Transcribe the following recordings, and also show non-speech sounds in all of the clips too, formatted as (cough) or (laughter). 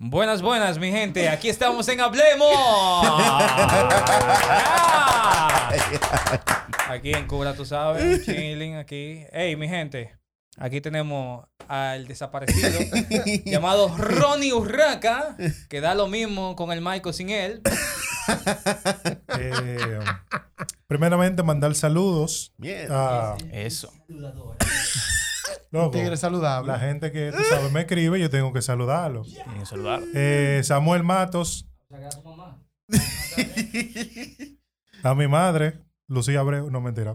Buenas, buenas, mi gente. Aquí estamos en Hablemos. (laughs) Aquí en Cuba, tú sabes. Chilling aquí. Hey, mi gente. Aquí tenemos al desaparecido (laughs) llamado Ronnie Urraca, que da lo mismo con el Michael sin él. (laughs) Eh, primeramente, mandar saludos Bien. a Eso. Loco, Tigre saludable. la gente que, tú sabes, me escribe, yo tengo que saludarlo. Tienen que saludar. Eh, Samuel Matos, (laughs) a mi madre, Lucía Abreu, no mentira.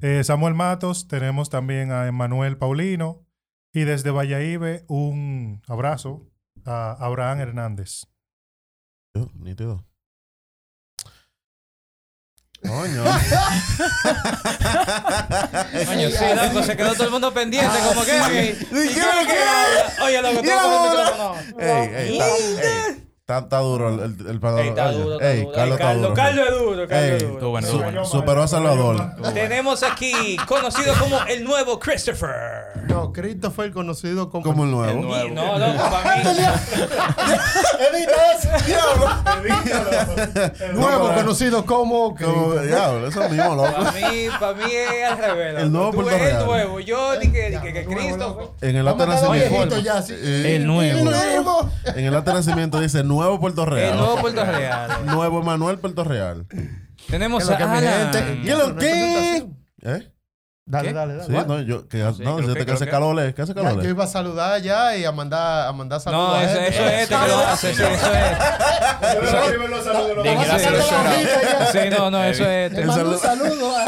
Eh, Samuel Matos, tenemos también a Emanuel Paulino y desde Valladolid un abrazo a Abraham Hernández. Yo, nítido. Coño. (laughs) Coño, sí, loco, se quedó todo el mundo pendiente, como que. ¿Y qué que habla? Oye, loco, el micrófono. Ey, ey, está, duro el, el, el Ey, está duro, está ey, duro. Ey, Carlos está Carlos, duro. Carlos es duro, Carlos es Ey, duro. Bueno, su- bueno. superó a Salvador. Tenemos aquí, conocido como el nuevo Christopher. No, Christopher conocido como... Como el nuevo. El nuevo. Y no, loco, para mí. (laughs) (laughs) Nuevo pero- conocido como... Como, diablo, eso mismo, loco. Para mí, para mí es al revés. El nuevo Tú eres el nuevo. Yo dije que, que, que Nuevo, Christopher. En el acta de nacimiento. eh, El nuevo. El nuevo. En el acta de nacimiento dice Nuevo Puerto Real. El nuevo Puerto Real. (laughs) Nuevo Emanuel Puerto Real. Tenemos ¿Qué es lo a que Alan. gente? ¿Qué lo que? ¿Eh? Dale, ¿Qué? dale, dale. Sí, What? no, yo, que, Sí, no, dijiste que- que hace que- calor, ¿eh? ¿qué hace Ya, calor? yo iba a saludar ya y a mandar, a mandar saludos No, a eso, eso es este que lo hace. Sí, eso es. Sí, no, no, eso es. Te El mando un saludo- saludo. a-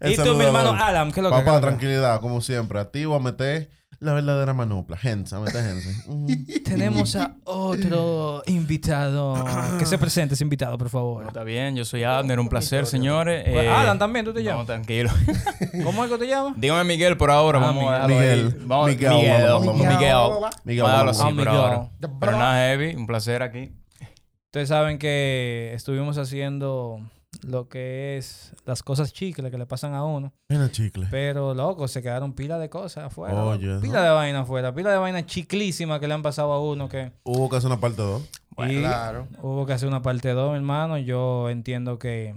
El (laughs) Y tú, mi hermano. Alan, ¿qué es lo que Papá, tranquilidad, como siempre. Activo a meter la verdadera manopla. Gente, a meter gente. Ujú. Tenemos a otro invitado. (coughs) Que se presente ese invitado, por favor. Está bien, yo soy Abner, un placer, señores. Pues, Eh, Alan, también, ¿tú te No, llamas? tranquilo. (laughs) ¿Cómo es que te llamas? Dígame Miguel por ahora, Ah, vamos Miguel. a. Miguel. Vamos, Miguel, Miguel, vamos, vamos, vamos. Miguel. Miguel, Vamos así por Miguel. ahora. Pero nada heavy, un placer aquí. Ustedes saben que estuvimos haciendo lo que es las cosas chicles que le pasan a uno. Mira, chicle. Pero, loco, se quedaron pila de cosas afuera. Oye, pila ¿no? de vaina afuera. Pila de vaina chiclísima que le han pasado a uno que... Hubo que hacer una parte 2. y Claro. hubo que hacer una parte 2, hermano. Yo entiendo que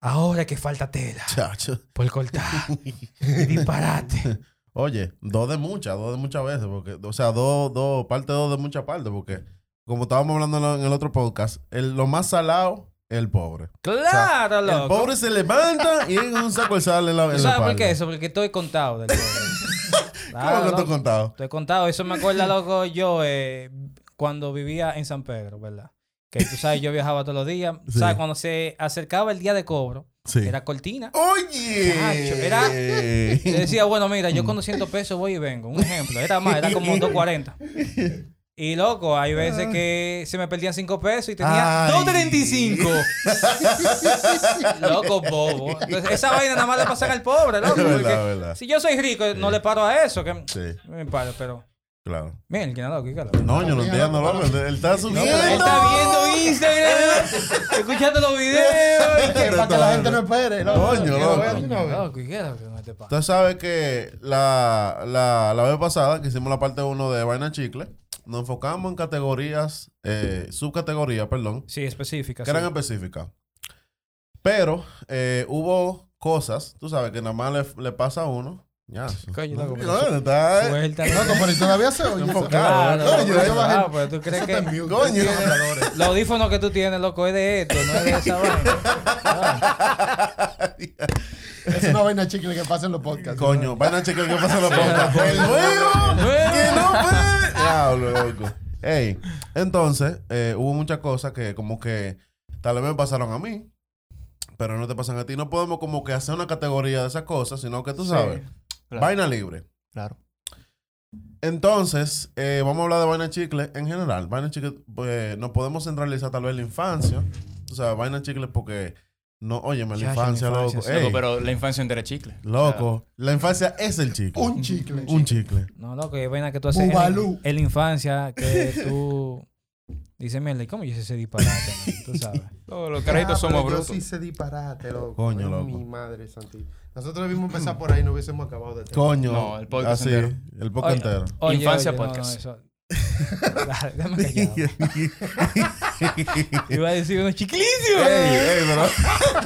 ahora que falta tela Chacho. por cortar. y (laughs) disparate. Oye, dos de muchas, dos de muchas veces. porque O sea, dos, dos, parte dos de muchas partes. Porque, como estábamos hablando en el- otro podcast, el, lo más salado el pobre. Claro, El loco. pobre se levanta y en un saco sal en la, en ¿Tú la sabes por qué eso? Porque estoy contado del pobre. (laughs) ¿Cómo Claro, que te he loco. contado? Estoy contado. Eso me acuerda, loco, yo eh, cuando vivía en San Pedro, ¿verdad? Que tú sabes, yo viajaba todos los días. Sí. ¿Sabes? Cuando se acercaba el día de cobro, Sí. era cortina. Oye. Era- Le decía, bueno, mira, yo con 200 pesos voy y vengo. Un ejemplo. Era más, era como (laughs) 240. Y loco, hay veces que se me perdían 5 pesos y tenía Ay. 235. (laughs) loco, bobo. Entonces, esa vaina nada más le pasa al pobre, loco. Verdad, porque verdad. Si yo soy rico, no le paro a eso. Que Sí, me paro, pero. claro. Miren, ¿quién es loco? ¿Qué loco? No, yo no entiendo, loco. Él está subiendo. Él está viendo Instagram, (laughs) escuchando los videos. Que (laughs) para que la gente no espere. loco. Coño, Que lo loco. una vez. Loco, ¿y qué es lo que no te pasa? Usted sabe que la, la, la vez pasada que hicimos la parte 1 de Vaina Chicle, nos enfocamos en categorías, eh, subcategorías, perdón, Sí, específica. que eran específicas. Pero eh, hubo cosas, tú sabes, que nada más le, le pasa a uno. Ya. (laughs) Coño, No, pero está, Suelta. Loco, pero ¿y todavía se oye. Enfocado, loco, yo bajé- ah, pues tú crees que. Coño. Los los audífonos que tú tienes, loco, es de esto, no es de esa vaina. (laughs) Es una vaina chicle que pasa en los podcasts. Coño, vaina chicle, ¿qué pasa en la boca? ¡El nuevo! ¡Que no fue! Diablo, loco. Ey, entonces, eh, hubo muchas cosas que como que tal vez me pasaron a mí, pero no te pasan a ti. No podemos como que hacer una categoría de esas cosas, sino que tú sabes, Claro. vaina libre. Claro. Entonces, eh, vamos a hablar de vaina chicle en general. Vaina chicle, pues, nos podemos centralizar tal vez en la infancia. O sea, vaina chicle porque, no, óyeme, la infancia, la infancia, loco. sí. Ey, Loco, pero la infancia entera es chicle. loco, la infancia es el chicle. Un chicle. Un chicle. No, loco, es vaina que tú haces en, en la infancia que tú dices, mierda, ¿y cómo yo hice ese disparate? man?" Tú sabes. (laughs) Todos los carajitos Ah, somos brutos. Yo sí se disparate, loco. Coño, loco. Mi madre santísima. Nosotros debimos empezar por ahí, no hubiésemos acabado de tener. Coño. No, el podcast así, entero. El podcast Oye, entero. Oye, Infancia oye, podcast. no. (laughs) Iba a decir unos chiclicios. ey, ey, pero.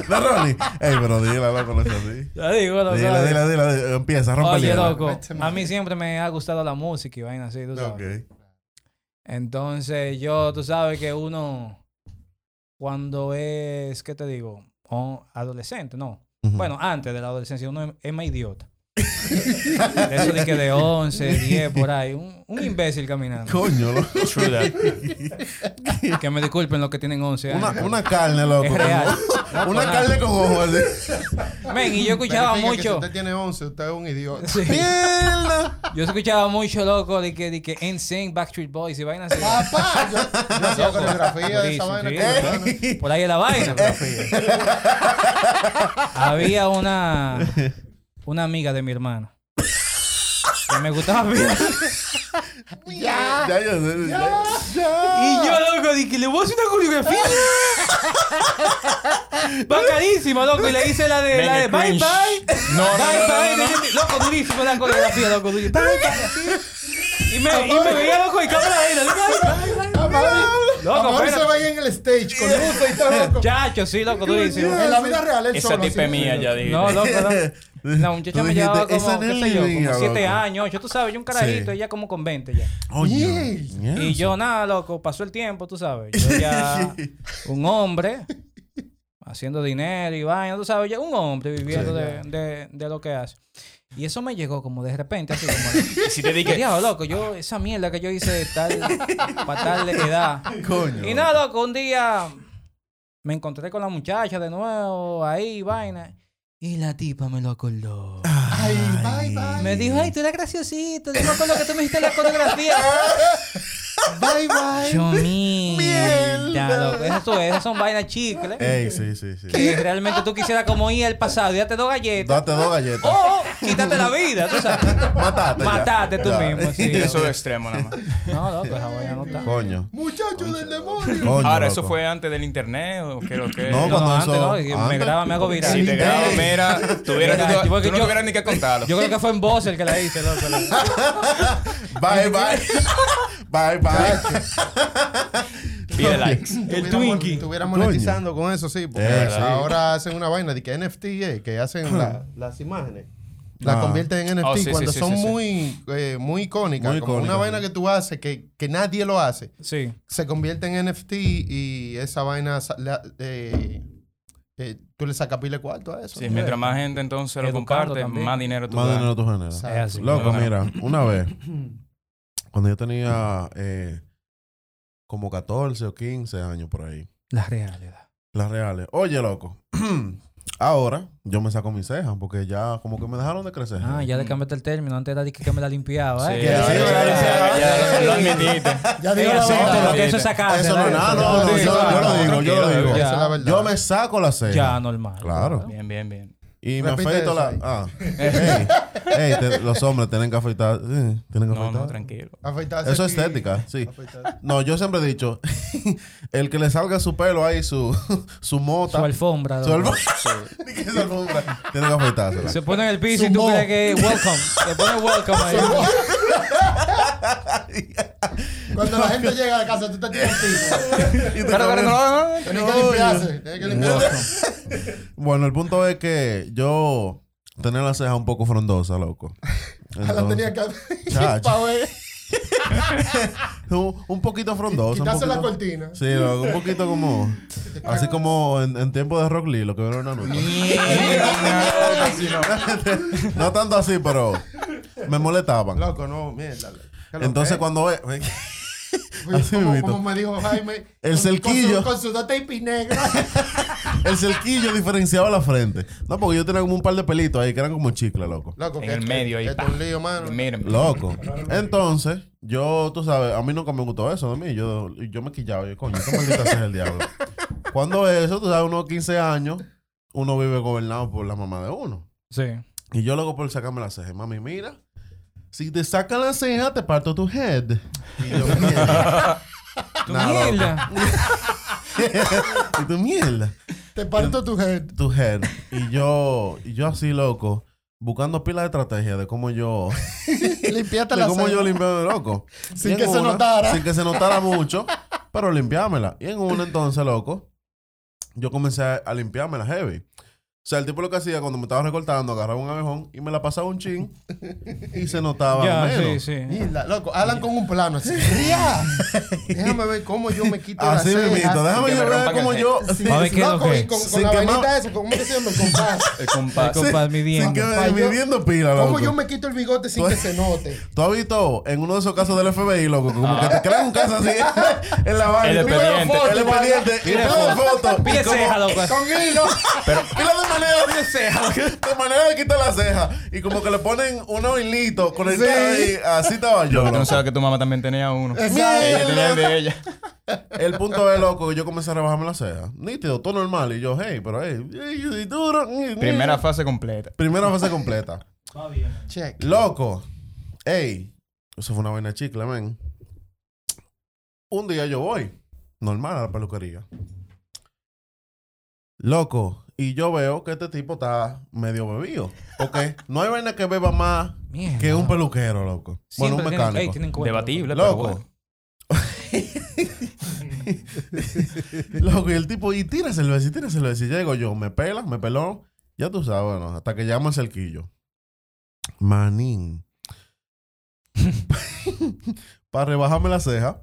No, Ronnie. Ey, pero dile, loco, no es así. Ya digo, loco. Dile, dile, dile, dile. Empieza, rompe el Oye, loco, a mí siempre me ha gustado la música y vaina así, tú sabes. Ok. Entonces, yo, tú sabes que uno, cuando es, ¿qué te digo? O- adolescente, no. Bueno, antes de la adolescencia, uno es más idiota. (laughs) De eso de que de 11, 10, por ahí. Un, un imbécil caminando. Coño, loco. True that. Que me disculpen los que tienen 11 años. Una, una carne, loco. Es real. como- Una carne con ojos. Men, y yo escuchaba Verifique que Si mucho. usted tiene 11, usted es un idiota. Sí. ¡Mierda! Yo escuchaba mucho, loco, de que, de que NSYNC, Backstreet Boys y vainas así. Papá, yo, (laughs) yo hacía coreografía de esa vaina. sí. colombiana. Por ahí es la vaina. Había una, una amiga de mi hermana que me gustaba bien. (laughs) Ya, ya, ya. ya. Y yo, loco, dije, le voy a hacer una coreografía. (laughs) Bacanísimo, loco. Y le hice la de, la de bye bye. No, no, bye no, bye. no, no. Loco, durísimo la coreografía, loco. durísimo. Bye. Y me, y me veía loco y cámara bye. Loco, Amor se ahí en el stage con luces y todo, (laughs) loco. Chacho, sí, loco, durísimo. En la vida real, él Esa solo. tipa así, es mía, ya dije. No, loco, loco. La muchacha me llevaba "Esa como, qué nena sé yo, como siete loco". años, ocho, tú sabes, yo un carajito, Sí. ella como con 20 ya. Coño. Yeah. Y yo nada, loco, pasó el tiempo, tú sabes. Yo ya, (laughs) un hombre, haciendo dinero y vaina, tú sabes, ya un hombre viviendo de, de, de lo que hace. Y eso me llegó como de repente, así como... (laughs) Y si te dije, Diablo, loco, yo, esa mierda que yo hice de tal, para tal edad. Coño. Y nada, loco, un día me encontré con la muchacha de nuevo, ahí, vaina. Y la tipa me lo acordó. Ay, bye, bye. Me dijo, ay, tú eres graciosito. Yo me acuerdo que tú me hiciste la coreografía. (laughs) Bye, bye. Yo, mierda. Eso, esas son vainas chicles. Ey, sí, sí, sí. Que realmente tú quisieras como ir al pasado y date dos galletas. Date dos galletas. O quítate la vida, tú sabes. Matate. ya. Matate tú Ya. mismo, sí. (laughs) eso es extremo nada más. No, loco, esa vaina no está. Coño. Muchacho del demonio. Coño. Ahora, ¿eso fue antes del internet o qué lo que? No, No, cuando no, antes eso- no, me graba, me hago viral. Si te grabo, mira, tuviera, Mira, tú, tú no yo- tuvieras ni que Yo creo que fue en voz el que la hice, loco. (laughs) Bye, bye. (laughs) bye, bye. Pide likes. El Twinkie. mon- Estuviera monetizando con eso, sí. Porque sí. ahora hacen una vaina de que NFT, eh, que hacen la- (laughs) las imágenes. Las Ah. convierten en NFT Oh, sí, sí, cuando sí, son sí, sí. muy, eh, muy icónicas. Muy como icónicas, una sí. vaina que tú haces que, que nadie lo hace. Sí. Se convierte en NFT y esa vaina la- eh, eh, tú le sacas pile cuarto a eso. Sí, mientras más gente entonces lo comparte, también. más dinero tú Más ganas. dinero tú generas. Exacto. Es así. Loco, Bueno. mira, una vez, (clears throat) cuando yo tenía eh, como 14 o 15 años por ahí, La realidad. las reales. Oye, loco, (clears throat) ahora yo me saco mis cejas porque ya como que me dejaron de crecer. Ah, ya le cambiaste el término. Antes era de que me la limpiaba, Sí, ¿eh? ya, sí, ya, ya, ya, ya, lo admitiste. (laughs) Ya digo la lo que eso es sacarse. Eso no es nada, no, yo, yo lo digo, yo lo digo. ya. Esa es la verdad. Yo me saco las cejas. Ya, normal. Claro. Bien, bien, bien. Y me Repite afeito eso la... ahí. Ah. Ey, ey, te- los hombres tienen que afeitar. sí, tienen que No, afeitar. no, tranquilo. Afeitarse Eso es estética, sí. Afeitarse. No, yo siempre he dicho, (laughs) el que le salga su pelo ahí, su, (laughs) su mota, Su alfombra. su alfombra, que (laughs) su alfombra, tiene que afeitársela. Se pone en el piso y tú crees que welcome. Se pone welcome ahí. Cuando la gente llega a la casa, tú te tiras el piso. Pero, pero, no, no, Tienes que limpiarse. Tienes que limpiarse. Bueno, el punto es que yo tenía la ceja un poco frondosa, loco. (laughs) La Entonces, tenía (laughs) (laughs) que un, un poquito frondosa. un Quitarse la cortina. Sí, loco, un poquito como... Así como en, en tiempo de Rock Lee, lo que vieron una noche. No tanto así, pero me molestaban. Loco, no, mierda. ¿Qué lo Entonces que? cuando... así como, mismito. como me dijo Jaime. El con- cerquillo. Con su, con su negra. (laughs) El cerquillo diferenciaba la frente. No, porque yo tenía como un par de pelitos ahí que eran como chicle, loco. Loco, En que- el medio ahí, es un lío, mano. Miren. Loco. Entonces, yo, tú sabes, a mí nunca me gustó eso de mí. Yo, yo me quillaba. Yo, coño, esta maldita sea el diablo. (laughs) Cuando eso, tú sabes, unos 15 años, uno vive gobernado por la mamá de uno. Sí. Y yo loco por sacarme la ceja. Mami, mira. Si te sacan la ceja, te parto tu head. Y yo, mierda. Tu (laughs) Nah, loco. mierda. (laughs) y tu mierda. Te parto tu head. Tu head. Y yo, y yo así, loco. buscando pila de estrategia de cómo yo. (laughs) Limpiate de la cómo ceja. yo limpiaba de loco. Sin Y en que se una- notara. Sin que se notara mucho, pero limpiármela. Y en una entonces, loco, yo comencé a, a limpiármela heavy. O sea, el tipo lo que hacía cuando me estaba recortando, agarraba un abejón y me la pasaba un chin y se notaba Ya, menos. sí, sí. Mierda, loco, hablan con un plano así. ¡Ya! Déjame ver cómo yo me quito Así la mismito, déjame que me yo ver rompan cómo el yo. Sí, A ver qué es lo loco, que- y con, sin con la vainita esa, ¿cómo que se llama? El compás. El compás. Ay, compadre, Sin midiendo. que Pa' yo- midiendo pila, loco. ¿Cómo yo me quito el bigote sin que se note? (laughs) ¿Tú has visto en uno de esos casos del FBI, loco? Como que te crean un caso así (laughs) en la vaina. El Tú ves la expediente. foto, El expediente. Y Pide pide foto. Pide y como- ceja, loco. Con hilo. Pero Pila de manera. Ceja. (laughs) De manera de quitar la ceja. Y como que le ponen unos hilitos con el Sí. ahí. Así estaba yo. no sabes que tu mamá también tenía uno. Exacto. Ella tenía el de ella. (laughs) El punto es, loco, que yo comencé a rebajarme la ceja. Nítido, todo normal. Y yo, hey, pero hey, hey, duro. Primera fase completa. Primera fase completa. (laughs) Check. Loco. Ey. Eso fue una vaina chicle, men. Un día yo voy. Normal a la peluquería. Loco. Y yo veo que este tipo está medio bebido. Porque no hay vaina que beba más Mierda. que un peluquero, loco. bueno, un Siempre tienen- mecánico. tienen cuenta, Debatible, pero Loco. bueno. (laughs) Loco, y el tipo, y tira cerveza, y tira cerveza. Y llego yo, me pela, me peló. Ya tú sabes, bueno, hasta que llama el cerquillo. Manín. (laughs) (laughs) Para rebajarme la ceja,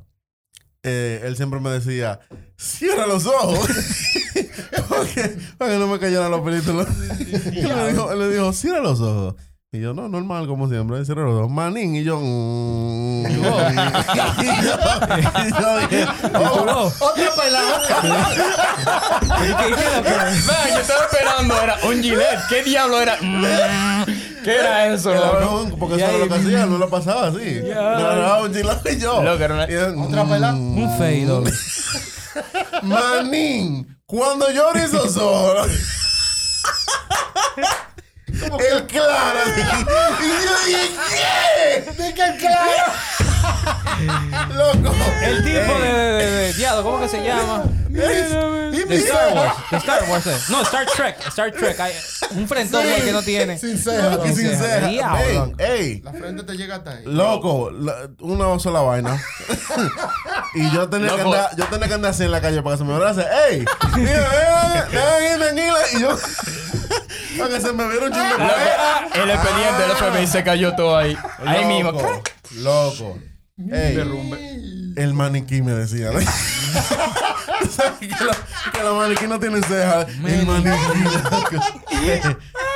eh, él siempre me decía, cierra los ojos. (laughs) Porque, para que no me cayeran los pelitos. le (laughs) dijo, él le dijo, cierra los ojos. Y yo, no, normal, como siempre, cierra los ojos. Manín, y yo, mm. y yo, (laughs) y yo dije, oh, Otra pelada. ¿Y qué- qué Man, yo estaba esperando, era un gilet. ¿Qué diablo era? ¿Qué era eso, El abejón, porque eso era lo que hacía, no lo pasaba así. Me lo dejaba un chilado y yo. Loco, era una- Otra pelada. mm, Un fade, loco. (laughs) Manín, cuando yo esos ojos. El claro. (laughs) Y yo dije, ¿qué? Di que el claro. (laughs) Loco. El tipo Ey, de, de, de, diablo, ¿cómo que se llama? De Star. Wars. De Star Wars. eh. No, Star Trek. Star Trek. Hay un frentón ahí que no tiene. Sin ceja. Sin ceja. ceja. Diablo. Ey, ey. La frente te llega hasta ahí. Loco, la- una sola vaina. (laughs) y yo tenía, que Loco. andar, yo tenía que andar así en la calle para que se me abrace. ¡Ey! Tranquila. (laughs) Y yo. para que se me viera un chingo el expediente del FBI se cayó todo ahí. Ahí mismo. Loco, Loco. Ey, el maniquí me decía. (laughs) ¿no? ¿Sabes que, lo- que los maniquí no tienen cejas. El maniquí. loco. (laughs) Ey,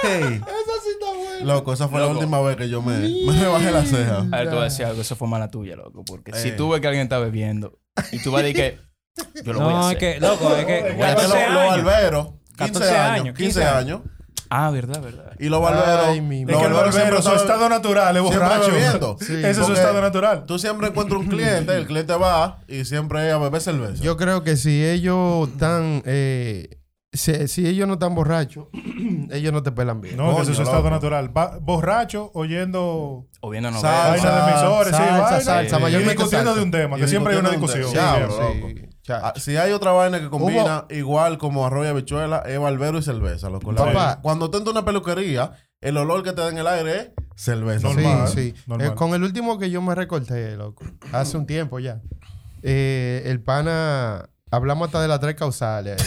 ey. Eso sí está bueno. Loco, esa fue la Loco. última vez que yo me, me rebajé la ceja. A ver, tú vas a decir algo, eso fue mala tuya, loco. Porque si tú ves que alguien está bebiendo y tú vas a decir que yo lo voy a No, es hacer. que, loco, es que Voy a Es que 14 los años. barberos, 15 14 años, años, 15 15 años. Ah, verdad, verdad. Y los barberos. Ay, mi Es que el barbero, siempre su estado natural es borracho. (laughs) Sí. Ese es su estado natural. Tú siempre encuentras un cliente, el cliente va y siempre es a beber cerveza. Yo creo que si ellos están. Eh, si, si ellos no están borrachos, (clears throat) ellos no te pelan bien. No, ese es su estado loco. natural. Va- borracho, oyendo O viendo Salsa, novelas. vainas de emisores, sí, salsa, salsa, y mayormente discutiendo salsa. de un tema, que siempre hay una un discusión. tema. Sí, Ah, Si hay otra vaina que combina igual como arroz y habichuela, es barbero y cerveza. Loco. La- Papá. Cuando tú entras a una peluquería, el olor que te da en el aire es cerveza. Normal. Sí, sí. normal. Eh, con el último que yo me recorté, loco, hace un tiempo ya. eh, el pana, hablamos hasta de las tres causales.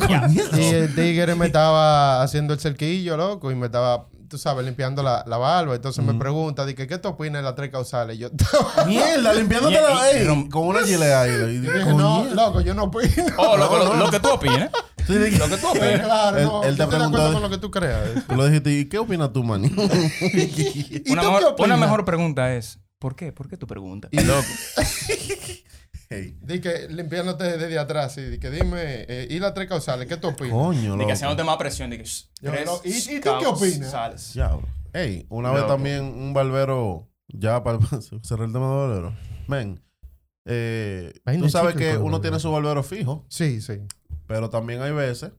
ahí. (laughs) y el tigre me estaba haciendo el cerquillo, loco, y me estaba, tú sabes, limpiando la, la barba. Entonces me pregunta, dije, ¿qué tú opinas de las tres causales? Y yo (laughs) Mierda, limpiándote Y- la y- ey, con una chilea ahí. Y dije, no, loco, yo no opino. Oh, loco, lo, lo que tú opines. Sí, dije- Lo que tú opines. claro, Él- no. él te yo estoy de acuerdo preguntó- con lo que tú creas. Tú le dijiste, ¿y qué opinas tú, man? (laughs) ¿Y Una tú qué mejor, opinas? una mejor pregunta es, ¿por qué? ¿Por qué tu pregunta? loco. (laughs) Hey. Dije, limpiándote desde atrás, sí. Dije, dime, eh, ¿y las tres causales? ¿Qué tú opinas? Coño, loco. que haciéndote más presión. De que, shh, Yo tres no- ¿y- y tú qué opinas? causales. Diablo. Ey, una vez Loco. también un barbero, ya para (laughs) cerrar el tema de barbero. Men, eh, Vaina tú sabes que uno barbero. tiene su barbero fijo, Sí, sí. pero también hay veces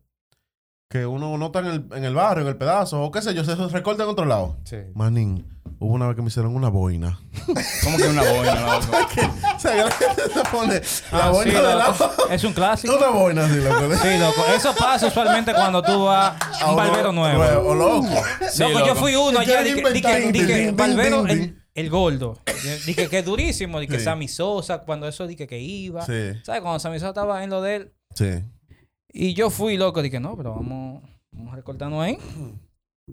que uno no está en el, en el barrio, en el pedazo, o qué sé yo, se recorta en otro lado. Sí. Manín, hubo una vez que me hicieron una boina. (laughs) ¿Cómo que una boina, loco? (laughs) sea, que la gente se pone la Ah, boina sí, de loco. lado. Es un clásico. Una boina así, loco. Sí, loco. Eso pasa usualmente cuando tú vas a un barbero nuevo. O loco. Sí, loco, yo loco. fui uno Y allá, dije, dije, inventar- dije, Ding, ding, barbero, ding, el, el gordo. Dije que es durísimo, dije Sí. Sammy Sosa, cuando eso dije que iba. Sí. ¿Sabes? Cuando Sammy Sosa estaba en lo de él. Sí. Y yo fui loco, dije, no, pero vamos, vamos recortando ahí.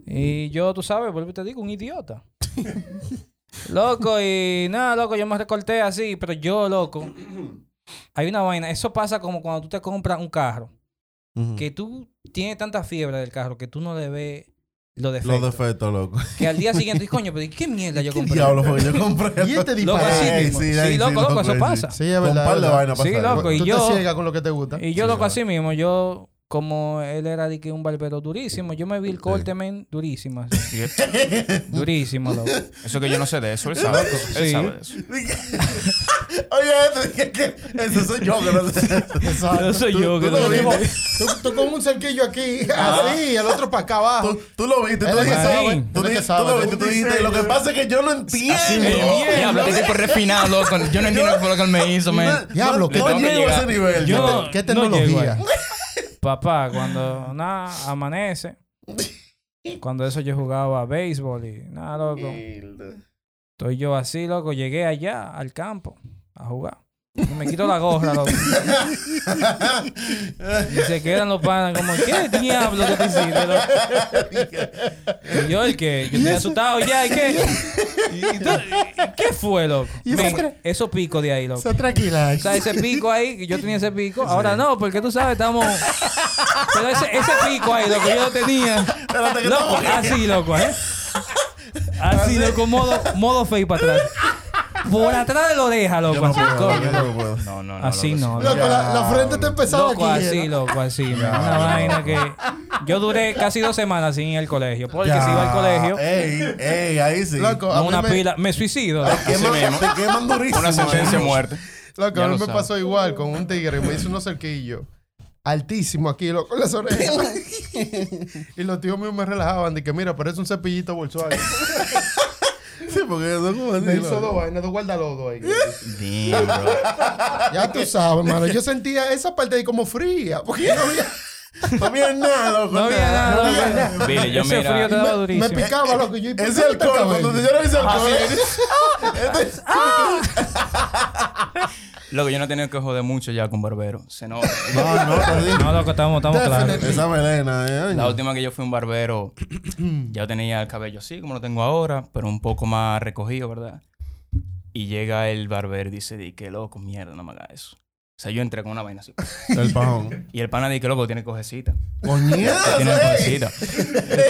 Y yo, tú sabes, vuelvo y te digo, un idiota. (laughs) loco, y nada, loco, yo me recorté así, pero yo, loco, hay una vaina. Eso pasa como cuando tú te compras un carro, Ujú. que tú tienes tanta fiebre del carro que tú no le ves los defectos. Los defectos, loco. Que al día siguiente, (laughs) dices, coño, pero ¿y ¿qué mierda yo ¿Qué compré? diablo fue yo compré? Y este (laughs) Loco. Ey, mismo. sí, Sí, sí, loco, loco, loco, eso pasa. Sí, es Con verdad. par de verdad. vainas Sí, loco, y Tú yo- te ciegas con lo que te gusta. Y yo, Sí, loco, claro. así mismo, yo, como él era de que un barbero durísimo, yo me vi el corte, men, durísimo. así. (laughs) durísimo, loco. Eso que yo no sé de eso, él sabe. Él Sí. sabe de eso. (laughs) Oye, este, que, que, ese soy yo que no sé. Eso soy yo, que tú lo no- viste. Tú, tú con un cerquillo aquí, así, el otro para acá abajo. Tú, tú lo viste, tú Él es que dijiste, sabe. tú, Él es que dijiste, tú lo viste, tú dijiste, lo que pasa es que yo no entiendo. Diablo, este tipo refinado, loco. Yo no entiendo qué fue lo que él me hizo, man. Diablo, no, ¿qué no tengo que llego a llegar? ese nivel. Yo-. ¿Qué no llego tecnología? ahí. Papá, cuando nada, amanece, (laughs) cuando eso yo jugaba béisbol y nada, loco. Estoy yo así, loco, llegué allá al campo a jugar. Me quito la gorra, loco. Y se quedan los panas como, ¿qué diablo que te hiciste, loco? Y yo el que, yo estoy asustado ya, ¿y qué? Y, y tú- y- ¿Qué fue, loco? ¿Y eso qué? esos picos de ahí, loco. Se tranquila. O sea, ese pico ahí, que yo tenía ese pico. Ahora no, porque tú sabes, estamos. Pero ese, ese pico ahí, loco, yo lo tenía. Loco, no. así, loco, ¿eh? Así, loco, modo, modo fake para atrás. Por atrás de la oreja, Yo loco, no así, puedo, coño. yo no puedo. No, no, no. (laughs) Así loco, no, Loco, loco. la, la frente está empezada Loco, aquí. así, loco, así. Una vaina que. Yo duré casi dos semanas sin ir al colegio. Porque si iba al colegio, Ey, ey, ahí sí. Loco, a una me, pila. Me suicido. loco. Queman, te queman durísimo. Una sentencia de eh. muerte. loco, Ya a mí lo me pasó igual con un tigre. Me hizo unos cerquillos. Altísimo aquí, loco, las orejas. (laughs) y los tíos míos me relajaban. Dije, mira, parece un cepillito Volkswagen. (laughs) Sí, porque eso como así. Me hizo dos vainas, dos guardalodos ahí. Damn, bro. Ya tú sabes, hermano. Yo sentía esa parte ahí como fría. Porque no había... No había nada, loco. No había nada, no había nada. Yo Ese mira. frío te daba Me picaba, loco. Yo, ¿y por qué cabello? cuando te dieron ese alcohol. Este- (laughs) (laughs) Loco, yo no he tenido que joder mucho ya con barbero. Se. (laughs) No, no, (laughs) te digo. No, loco, estamos, estamos claros. Esa melena, eh. La última que yo fui un barbero, (clears throat) ya tenía el cabello así como lo tengo ahora, pero un poco más recogido, ¿verdad? Y llega el barbero y dice, di que loco, mierda, no me hagas eso. O sea, yo entré con una vaina así. El pajón. (laughs) Y el pana dice que loco, tiene cojecita. Coñazo, Tiene ey. cojecita.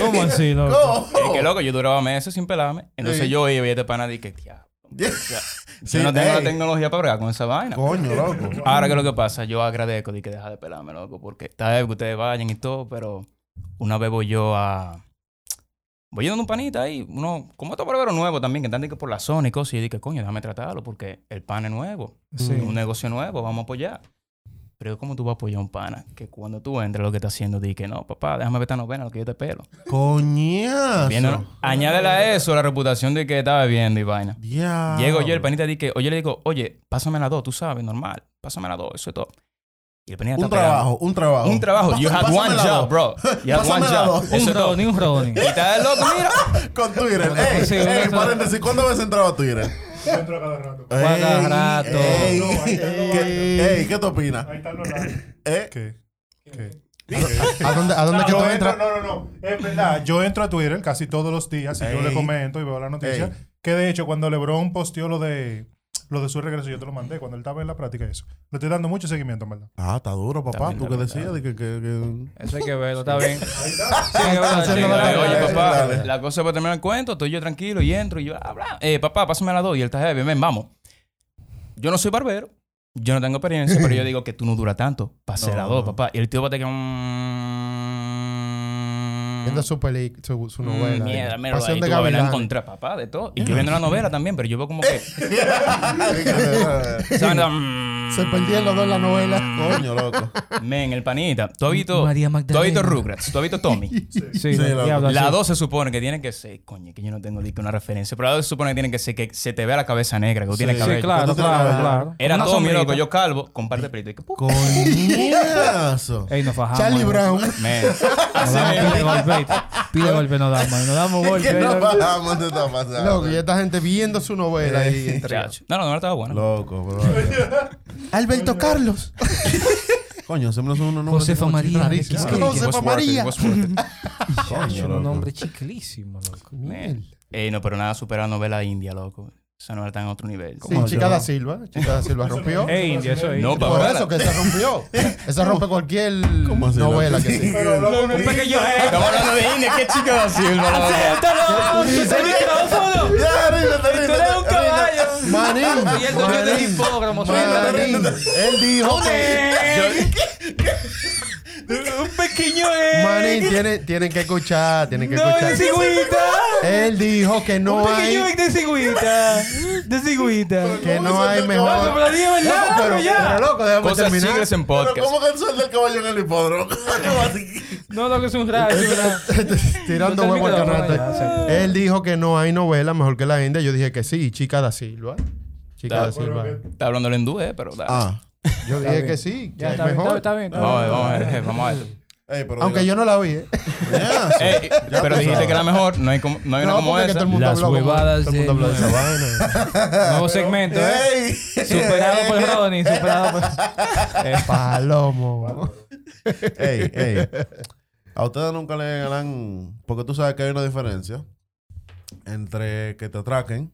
¿Cómo así, loco? Y que loco, yo duraba meses sin pelarme. Entonces yo iba y este pana dice que, diablo. Ya, Sí, (laughs) yo no tengo la tecnología para bregar con esa vaina. Coño, loco. (laughs) Ahora que lo que pasa, yo agradezco de que deja de pelarme, loco, porque está bien que ustedes vayan y todo, pero una vez voy yo a. Voy yendo un panita ahí, uno, como estos barberos nuevos también, que están por la zona y cosas, y yo dije, coño, déjame tratarlo, porque el pan es nuevo, Sí. un negocio nuevo, vamos a apoyar. Pero ¿cómo tú vas a apoyar a un pana? Que cuando tú entres lo que está haciendo, dije, no, papá, déjame ver esta novena, lo que yo te pelo. Coñazo. Viendo- añádele a eso la reputación de que estaba bebiendo y vaina. Ya. Llego yo, el panita dice, oye, le digo, oye, pásame las dos, tú sabes, normal. Pásame las dos, eso es todo. Y el panita Un está pegando. trabajo, un trabajo. Un trabajo. You had one job, dos. bro. You had one job. dos. Eso Un es todo. Ronnie, un Ronnie. Y está el loco, mira. Con Twitter. Ey, ey, paréntesis, ¿cuándo habías entrado a Twitter? Yo entro a cada rato. Cada Ey, rato. Ey, No, ahí está lo ¿Qué, ey, ¿qué te opinas? Ahí están los likes. ¿Eh? ¿Qué? ¿Qué? ¿A dónde, a dónde que Yo tú entro- entras? no, no, no. Es verdad. Yo entro a Twitter casi todos los días y yo le comento y veo la noticia. Ey. Que de hecho, cuando LeBron posteó lo de lo de su regreso, yo te lo mandé cuando él estaba en la práctica y eso. Le estoy dando mucho seguimiento, en verdad. Ah, está duro, papá. ¿Tú está decías? De que, que, que- Eso hay que verlo, está bien. (laughs) Que la que. Oye, papá, la cosa es para terminar el cuento. Estoy yo tranquilo y entro y yo, ah, bla. Eh, papá, pásame las dos. Y él está heavy. Ven, vamos. Yo no soy barbero. Yo no tengo experiencia, pero yo (laughs) digo que tú no duras tanto. Pasé No. las dos, papá. Y el tío va a tener que... mm, Viendo su peli, su, su novela. Mm, Mierda, eh. mira, Pasión de tú vas a ver la Gavilanes. encontré, papá, de todo. Y yo viendo la novela también, pero yo veo como que... (laughs) (laughs) Mm, Se perdían los dos en la novela. Coño, loco. Men, el panita. ¿Tú has visto, María ¿tú has visto Magdalena. Rugrats? ¿Tú has visto Tommy? (laughs) Sí, Sí, La. 2 se supone que tiene que ser, coño, que yo no tengo ni que una referencia, pero la 2 se supone que tiene que ser que se te vea la cabeza negra, que tú tienes Sí, cabello. Sí, claro, ¿Cuánto tiene claro, claro. Era Una Tommy, loco, yo calvo, con par de ¡pum! Coñazo. Ey, nos fajamos. Charlie eh. Brown. Men, Pile golpe. Nos damos. Nos damos (laughs) golpe. ¿Qué nos loco. bajamos de esta pasada? Loco, y esta gente viendo su novela ahí. entre- chacho. No, no, no estaba bueno. Loco, bro. (laughs) Alberto Carlos. (laughs) Coño, son unos nombres. Josefa María. Josefa? María. Coño, Es un nombre chiclísimo, loco. Ey, no, pero nada supera la novela india, loco. Esa novela está en otro nivel. Sí, ¿Cómo Chica yo? da Silva. Chica da Silva (laughs) rompió. Ey, India, eso es. No, Por eso que se rompió. (laughs) Esa rompe cualquier ¿Cómo así, novela que sí. Un pequeño Estamos hablando de India, qué chica da Silva. ¡Acéptalo! Ya, ríndete, ¡Tú eres un caballo! Manín. Y el dueño del Manín. hipógramo. Manín. Él dijo que... (laughs) Un pequeño eh. Manín, tienen, tienen que escuchar, tienen que No, de escuchar. cigüita. Él dijo que no Un hay... pequeño de cigüita. De cigüita. (laughs) Que no hay No, mejor... pero dime verdad, Loco, pero, pero ya. pero loco, déjame Cosas terminar. chicles en Pero podcast. ¿cómo que el del caballo en el hipódromo? (laughs) No, lo que es un rayo. es un rayo. Tirando huevo al sí. Él dijo que no hay novela mejor que la India. Yo dije que sí. Chica da Silva. Chica Da- da Silva. Está hablando en hindú, eh, pero da. Ah. Yo Está dije bien. que sí. Que Ya es está bien, mejor. está bien. está bien. Vamos a ver, vamos a ver, vamos a ver. Ey, pero Aunque yo no la vi, ¿eh? Ya, (laughs) sí. Ey, Ya pero dijiste sabes. que era mejor, no hay, como, no hay una como esa. todo el mundo Las huevadas Todo el mundo de- habló de esa vaina. Nuevo segmento, ¿eh? Ey. Superado por (laughs) Ronnie, superado por... Eh, Palomo. Ey, ey. A ustedes nunca le ganan. Porque tú sabes que hay una diferencia entre que te atraquen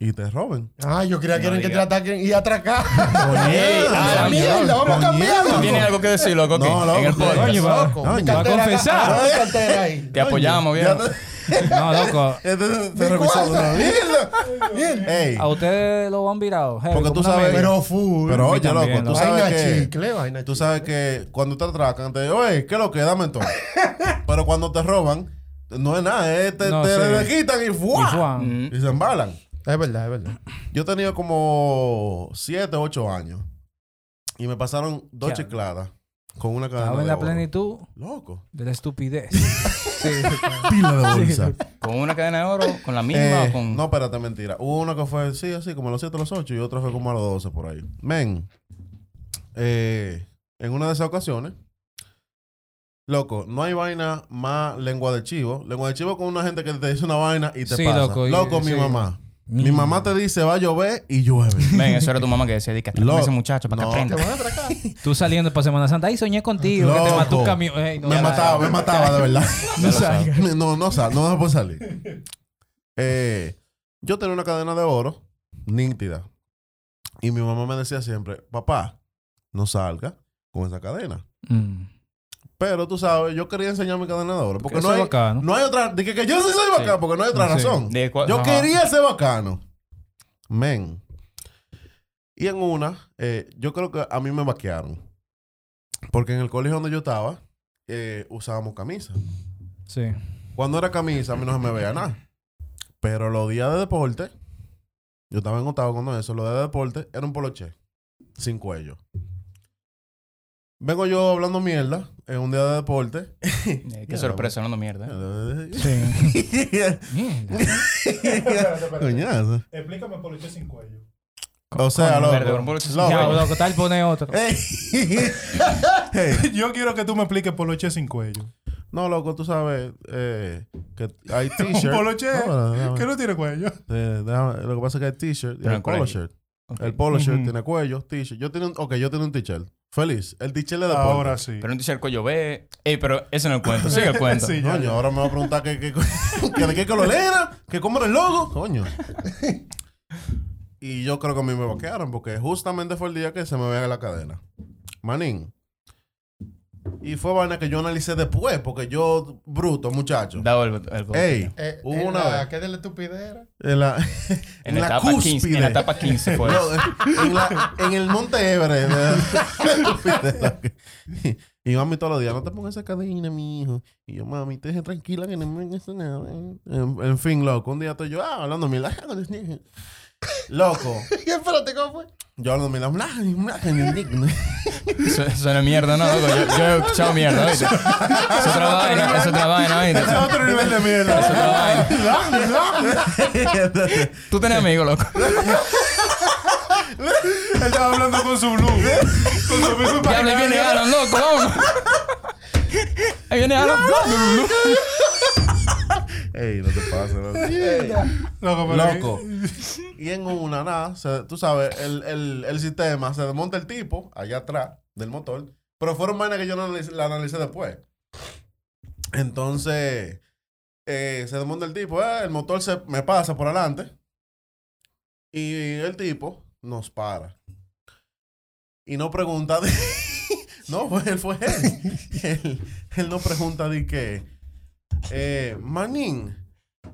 y te roben. Ah, yo creía que No eran que te ataquen y atracar. (laughs) ¡Ah, (laughs) ah, mierda! ¡Vamos a cambiarlo! ¿Tiene algo que decir, loco? No, loco. En el podcast. Coño, va. Loco, mi Va a confesar. Te apoyamos, Ya bien. (laughs) No, loco. Te revisó una mierda. Ey. A ustedes lo han virado. heavy, Porque tú sabes-. Pero full. Pero oye, loco, tú sabes que. chicle, vaina Tú sabes que cuando te atracan, te dicen, oye, ¿qué es lo que? Dame todo. Pero cuando te roban, no es nada, es te, No, le quitan y. Mm. Y se embalan. Es verdad, es verdad. Yo tenido como 7, 8 años. Y me pasaron dos chicladas con una cadena. Estaba en de la oro. plenitud Loco. de la estupidez. (laughs) Sí, Pila de bolsa. ¿Con una cadena de oro? ¿Con la misma Eh, o con...? No, espérate, mentira. Hubo uno que fue, sí, así, como a los 7, a los 8, y otro fue como a los 12 por ahí. Men, eh, en una de esas ocasiones, loco, no hay vaina más lengua de chivo. Lengua de chivo con una gente que te dice una vaina y te Sí, pasa. loco, Loco, y- mi sí. mamá. Mi Mm. mamá te dice va a llover y llueve. (laughs) Ven, eso era tu mamá que decía, di que ese muchacho para No. que aprenda. Te. (laughs) Tú saliendo para Semana Santa. Ay, soñé contigo. Que te mató un camión. No, me mataba, me mataba de verdad. (laughs) No salga. No, no, sal, no se puede salir. Eh, yo tenía una cadena de oro nítida. Y mi mamá me decía siempre, papá, no salga con esa cadena. Mm. Pero tú sabes, yo quería enseñar mi cadena de oro. Porque no hay, bacano. no hay otra. De que, que yo sí soy bacano, porque no hay otra Sí. razón. Cua- Yo Ajá. quería ser bacano. Men. Y en una, eh, yo creo que a mí me vaquearon. Porque en el colegio donde yo estaba, eh, usábamos camisa. Sí. Cuando era camisa, a mí no se me veía nada. Pero los días de deporte, yo estaba en octavo cuando eso, los días de deporte era un poloche, sin cuello. Vengo yo hablando mierda en un día de deporte. (laughs) Eh, qué sorpresa, hablando mierda. Sí. (laughs) Mierda. Coñazo. Explícame por qué sin cuello. O sea, loco. un loco. Ya, loco, tal pone otro. (laughs) Yo quiero que tú me expliques poloche sin cuello. No, loco, tú sabes eh, que hay Un t-shirt. poloche No, déjame- que no tiene cuello. eh, déjame- lo que pasa es que hay t-shirt y hay polo shirt. El polo shirt tiene cuello, t-shirt. Yo tengo un, ok, yo tengo un t-shirt. Feliz. El t-shirt de deporte. Ahora sí. Pero un t-shirt cuello B. Ey, pero ese no es el cuento. Sigue el (laughs) cuento. Sí, Coño, ahora me va a preguntar que, que, que de qué color era, que cómo era el logo. Coño. y yo creo que a mí me vaquearon porque justamente fue el día que se me veía la cadena. Manín. Y fue vaina que yo analicé después porque yo, bruto, muchacho. Dado el, el Ey, Eh, hubo en una la- vez. ¿Qué de la estupidez era? En la, En, en la la etapa 15. cúspide. En la etapa 15 fue. No, en, la- en el Monte Everest. y, y mami todos los días, no te pongas esa cadena, mi hijo. Y yo, mami, te deje tranquila que no me hagas nada. En, en fin, loco, un día estoy yo, ah, hablando mil. (laughs) Loco, Y espérate, ¿cómo fue? Yo hablo de mi Eso, eso no es mierda, no, loco. Yo, yo he escuchado mierda, ¿viste? Es otra vaina, es otra vaina, ¿viste? Es otro nivel de Es mierda. otra vaina. Tú tenés amigos, loco. Él estaba hablando con su blue. Con su mismo Diablo, ahí viene Alan, loco, vámonos. Ahí viene Alan. Ey, no te pases, loco. Loco, pero- Loco. (laughs) Y en una, nada, se- tú sabes, el, el, el sistema se desmonta el tipo allá atrás del motor. Pero fueron vainas que yo no la analicé después. Entonces, eh, se desmonta el tipo, eh, el motor se me pasa por adelante. Y el tipo nos para. Y no pregunta de. (laughs) no, fue él, fue él. (laughs) él. Él no pregunta de que. Eh, Manín,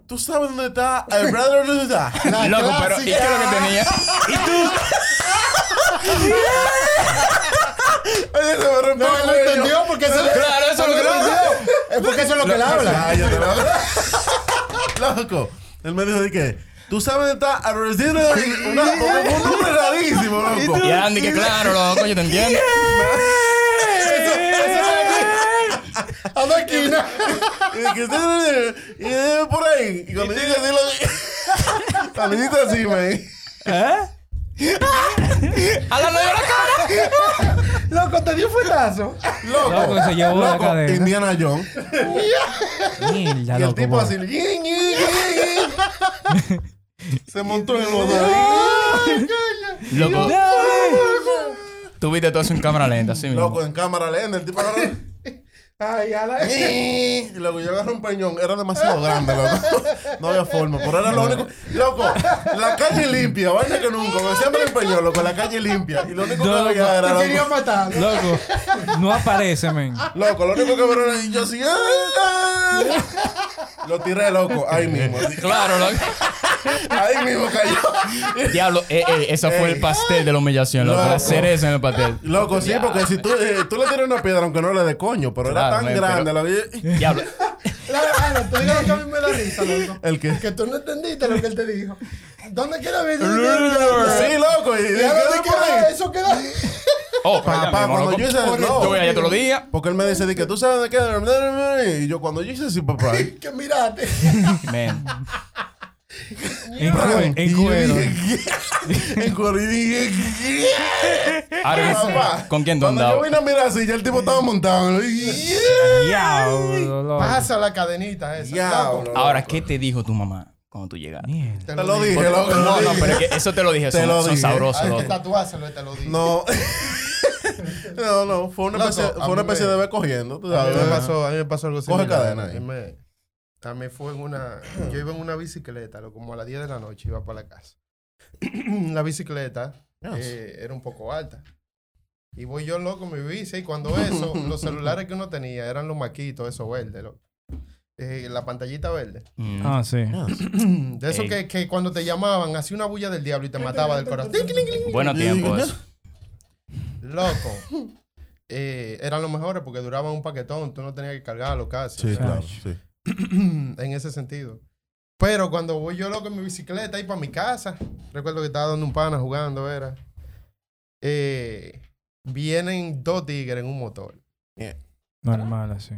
¿tú sabes dónde está el brother de está? La Loco, pero ¿y qué es lo que tenía? (laughs) Oye, se me rompió No, el cuello. entendió porque eso Claro, eso es lo que Es porque eso es lo que él habla. Cállate, loco. (laughs) Loco, él me dijo de que. ¿Tú sabes dónde está porque fue un nombre rarísimo, loco. Y Andy, que claro, loco, yo te entiendo. A esquinas. Y de que usted- y de por ahí. Y cuando llega así, lo Caminito así, me. Alan, no dio la cara. Loco, te dio fuetazo. Loco, Loco, se llevó la loco, cadena. Indiana Jones. Mierda, Y el loco. tipo boy. así. Se montó en el motor. Loco, tú viste todo eso en cámara lenta, así mismo. Loco, en cámara lenta, el tipo agarró. Ay, ala. Y luego (laughs) yo agarré un peñón, era demasiado (laughs) grande, loco. No había forma, pero era lo único. Loco, la calle limpia, vaya que nunca, me siempre el peñón, loco, la calle limpia. Y lo único que No, había era, Te quería loco, matar. Loco, no aparece, men. loco, lo único que había era y yo así. ¡ah! Lo tiré, loco, ahí mismo. así. Claro, loco. Ahí mismo cayó. Diablo, eh, eh, ese fue el pastel de la humillación, loco. La cereza en el pastel. Loco, sí, porque si tú, eh, tú le tiras una piedra, aunque no le dé coño, pero era tan men, grande. pero- y- Diablo. Claro, tú digas lo que a mí me da risa, loco. El que. Que tú no entendiste lo que él te dijo. ¿Dónde queda mi Sí, loco, y, y ¿Y a dónde queda eso? Queda. Oh, Papá, mismo, cuando loco. yo hice. No, Yo voy allá todos los días. Porque él me dice de que tú sabes de qué. Y yo cuando yo hice así, papá. (laughs) Que mirate. (laughs) Man. En, cue- en cuero. en cuero. Y dije, Ahora, papá. ¿Con quién tú Cuando yo andabas? vine a mirar así, ya el tipo estaba montado. Y- loco. Pasa la cadenita esa. Diablo. Ahora, ¿qué te dijo tu mamá cuando tú llegaste? Mierda. Te lo dije, loco. No, no, pero es que eso te lo dije. Te Son, lo son dije. sabrosos, Hay que tatuárselo, te lo digo. No. (laughs) No, no, fue una Loco, especie, fue una especie me- de ver cogiendo. tú A mí, sabes. me pasó, a mí me pasó algo Coge similar. cadena ahí. Me- También fue en una... Yo iba en una bicicleta, lo- como a las 10 de la noche iba para la casa. (clears throat) la bicicleta Yes. eh, era un poco alta. Y voy yo loco en mi bici y cuando eso, (laughs) los celulares que uno tenía eran los maquitos, esos verdes, loco. Eh, la pantallita verde. Mm. Ah, sí. (clears throat) De eso que, que cuando te llamaban hacía una bulla del diablo y te mataba del corazón. Bueno tiempo eso. (laughs) Loco. Eh, eran los mejores porque duraban un paquetón, tú no tenías que cargarlo casi. Sí, claro, sí. (clears throat) en ese sentido. Pero cuando voy yo loco en mi bicicleta ahí para mi casa, recuerdo que estaba dando un pana jugando, era. eh, vienen dos tigres en un motor. Normal, así.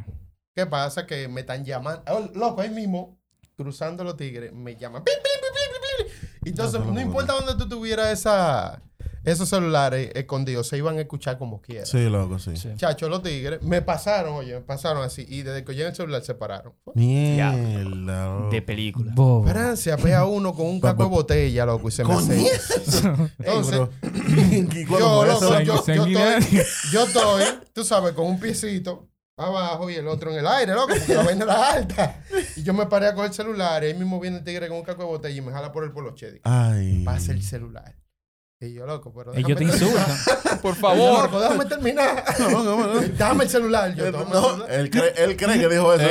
¿Qué pasa? Que me están llamando. Oh, loco, ahí mismo, cruzando los tigres, me llaman. ¡Pim, pim, pim, pim, pim, pim! Entonces, No, no, no no, importa dónde tú tuvieras esa, esos celulares escondidos, se iban a escuchar como quieran. Sí, loco, sí. Sí. Chacho, los tigres me pasaron, oye, me pasaron así. Y desde que yo en el celular se pararon. Mierda. De película. Bobo. Francia, ve a uno con un caco de botella, loco, y se me seca. (laughs) Entonces, ¿Y cuándo (clears throat) yo, loco, eso? yo, yo estoy, yo estoy, tú sabes, con un piecito abajo y el otro en el aire, loco, porque la vaina era alta. Y yo me paré a coger el celular y ahí mismo viene el tigre con un caco de botella y me jala por el poloche. Ay. pasa el celular. Y yo, loco, pero Ellos te déjame insultan. Por Yo, favor. loco, déjame terminar. Dame el celular. Yo, toma el No, celular. él cree, él cree que dijo eso.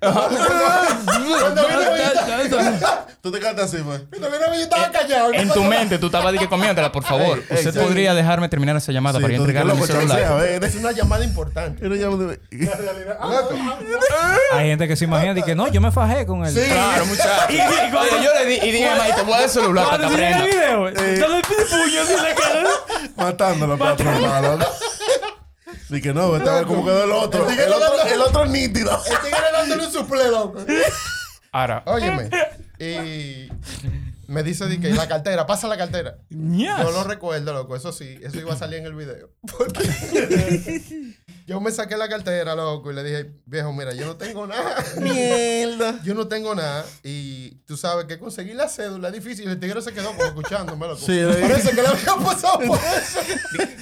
Cuando vino, Tú te quedaste así, pues. Mira, mira, yo estaba callado. En tu mente tú estabas de que comiéndola, por favor. Ey, ey, Usted sí. podría dejarme terminar esa llamada Sí, para yo te entregarle mi celular. Es una llamada importante. Ya de- (laughs) Hay gente que se imagina y que no, yo me fajé con él. Claro, muchacho. Y, (laughs) y cuando yo le di, y dije, te voy a dar el celular para que aprenda. video, dale el puño así la cara. Matándolo para. Así que no, vete a ver cómo quedó el otro. El otro, el otro nítido. El tigre dándole un suple, loco. Ahora, Óyeme. (laughs) Y me dice de que la cartera, pasa la cartera. Yo lo recuerdo, loco. Eso sí, eso iba a salir en el video. Porque (laughs) yo me saqué la cartera, loco, y le dije, viejo, mira, yo no tengo nada. Mierda. (laughs) Yo no tengo nada. Y tú sabes que conseguir la cédula es difícil. Y el tigre se quedó como escuchándome, loco. Sí, Parece que le había pasado por eso.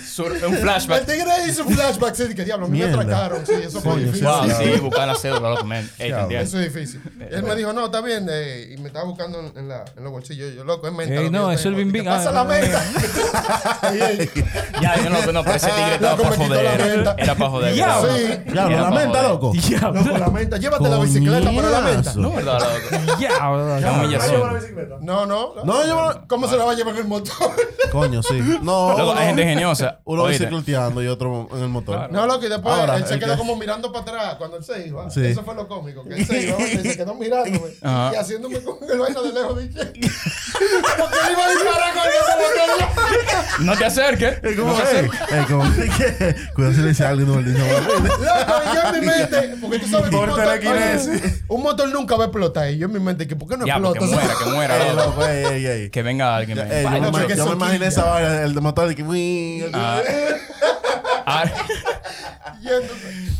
sur- un El flashback. tigre hizo un flashback. Sí, que diablo, me atracaron. Sí, eso fue difícil. Wow, Sí, buscar la cédula, loco, man. Eso es difícil. Él me dijo, no, está bien. eh, y me estaba buscando en la, en los bolsillos. Yo, loco, es menta. Ey, no, yo eso es el Y bim. Pasa Ah, la menta. (laughs) Ya, yo no, no, pero ese tigre estaba (laughs) Loco, para joder. Era para joder. Ya. Sí. Era la menta, joder. loco. Loco, la menta. Llévate la bicicleta para la menta. No, verdad, loco. Ya. No, no. No, yo ¿Cómo se la va a llevar en el motor? Coño, sí. No, Loco, uno- hay gente ingeniosa. Uno bicicleteando y otro en el motor. No, loco, y después él se quedó que- como mirando para atrás cuando él se iba. Eso fue lo cómico. Que él se iba y se quedó mirándome y haciéndome con el vaina de lejos. Dije, porque él iba a disparar con ese motor. No te acerques. Es como, No te eh, acerques. es como, que, cuidado si le dice algo y no le dice yo en mi mente, porque tú sabes que un Por motor, oye, un motor nunca va a explotar. Y yo en mi mente, que ¿por qué no Ya, explota? que muera, que muera, Ey, loco. loco, ey, ey, ey. Que venga alguien. Ey, yo, me, yo me imaginé esa vaina, el motor, de que... Ah. Ah,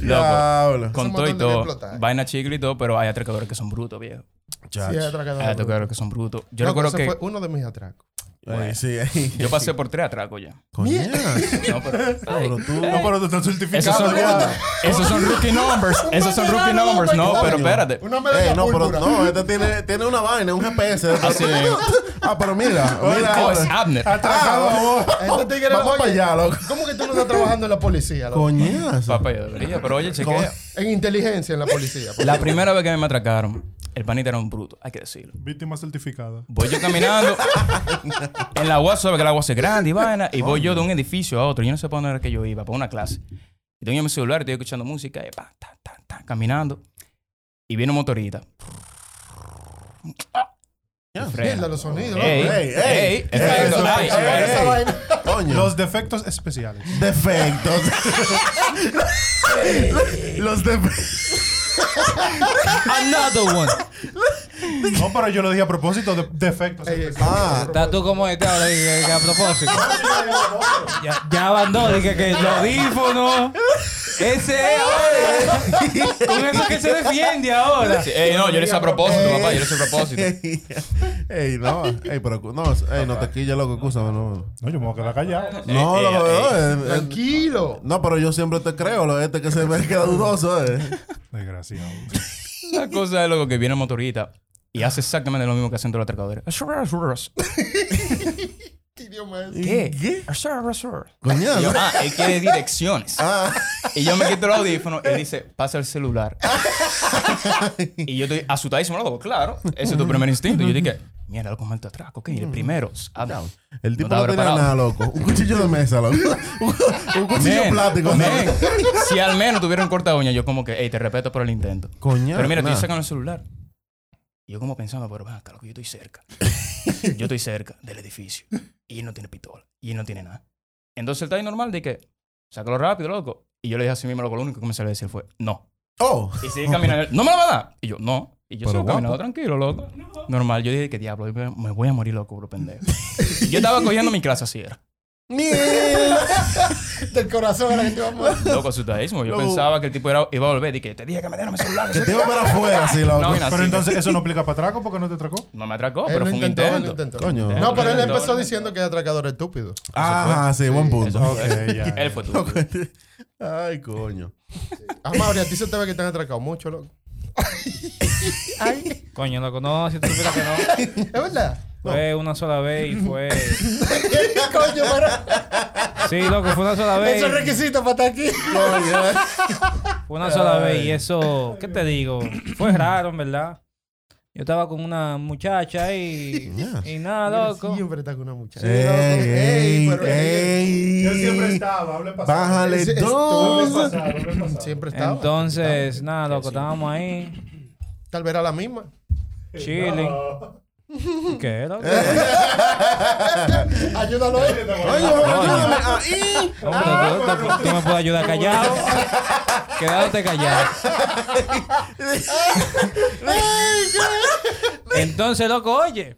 loco. Con todo y todo. Vaina chicle y todo, pero hay atracadores que son brutos, viejo. Sí, es atracador. Hay atracadores que son brutos. Yo Loco, recuerdo ese que fue uno de mis atracos. Ey, sí, ey. yo pasé por tres atracos ya. No, pero, Pero tú... No, pero tú estás esos, certificado son, ya. esos son rookie numbers. Esos son rookie numbers. No, pero espérate. Una medalla Ey, no, pero no, este tiene, tiene una vaina, un GPS. (laughs) Así mismo. Ah, pero mira, (laughs) mira. Oh, es Abner. Atracado a vos. Este tigre, Vamos para allá, loco. ¿Cómo que tú no estás trabajando en la policía? loco? Coñazo. Papá, yo debería, pero oye, chequea. En inteligencia en la policía. La primera vez que me atracaron, el panita era un bruto, hay que decirlo. Víctima certificada. Voy yo caminando (laughs) en la agua, sabe que el agua es grande y vaina, y voy yo de un edificio a otro. Yo no sé para dónde era que yo iba, para una clase. Y tengo mi celular, estoy escuchando música, y pa, ta, ta, ta, caminando. Y viene un motorista. Y frena. Mierda, los sonidos. Ey. Ey, ey, Ey, ey, ey. Los defectos especiales. defectos. (laughs) Los defectos. Another one. (laughs) No, pero yo lo dije a propósito de ey, Ah. Estás tú como este ahora, que, que a propósito. (laughs) ya, ya abandonó, dije que el audífono. Ese es ahora. Con eso que se defiende ahora. Ey, no, yo lo hice a propósito, papá, yo lo hice a propósito. (laughs) Ey, no. Ey, pero no, ey, no te quilles, loco, escúchame, no. No, yo me voy a quedar callado. No, ey, loco, eh, eh, Tranquilo. No, pero yo siempre te creo, lo este que se me queda dudoso, eh. Desgraciado. La cosa es loco que viene el motorista y hace exactamente lo mismo que hacen todos los atracadores. ¿Qué idioma es? ¿Qué? ¿Qué? Yo, ah, él quiere direcciones. Ah. Y yo me quito el audífono y él dice, pasa el celular. (laughs) y yo estoy asustadísimo, loco. Claro, ese es tu primer instinto. Y yo dije, mierda, loco, mal te atraco. Ok, el primero. ah, El tipo No no, tenía nada, loco. Un cuchillo de mesa, loco. un, un cuchillo men, plástico. si al menos tuviera un corta uña, yo como que, hey, te respeto por el intento. Coñazo. Pero mira, nah. estoy sacando el celular. Y yo como pensando, pero acá, loco, yo estoy cerca. (laughs) yo estoy cerca del edificio. Y él no tiene pistola. Y él no tiene nada. Entonces él está ahí normal de que, sácalo rápido, loco. Y yo le dije así mismo, loco, lo único que me salió a decir fue, no. Oh. Y sigue caminando. él, (laughs) ¿No me la va a dar? Y yo, no. Y yo sigo caminando tranquilo, loco. Normal. Yo dije, que diablo, me me voy a morir, loco, bro, pendejo. yo estaba cogiendo mi clase así era. Del corazón a la gente vamos. Loco, asustadísimo. Yo pensaba que el tipo era, iba a volver. Dije, te dije que me dieran mi celular. Que te iba para afuera, así, loco. No, Pero entonces eso no aplica para atraco porque no te atracó. No me atracó, Él pero fue un intento. Coño. No, pero él empezó diciendo que es atracador estúpido. Ajá, sí, buen punto. Ok, ya. Él fue tú. Ay, coño. Ah, Mauri, a ti se te ve que te han atracado mucho, loco. Ay, Coño, loco, no, si tú supieras que no. ¿es verdad? Fue una sola vez y fue. (laughs) Coño, pero Sí, loco, fue una sola vez. eso es requisito para estar aquí. Fue una sola vez y eso, ¿qué te digo? Fue raro, en verdad. Yo estaba con una muchacha y, Yeah. y nada, loco. Siempre está con una muchacha. Ey, ey, pero- ey. Yo siempre estaba, hablen pasado. Bájale dos. Pasado, pasado. Siempre estaba. Entonces, nada, loco, estábamos ahí, Tal vez era la misma. chilling. No. (laughs) ¿Qué, loco? (laughs) Ayúdalo ahí. Oye, ayúdame ahí. Hombre, tú, tú- tú me puedes ayudar callado. (laughs) Quédate callado. Entonces, loco, oye.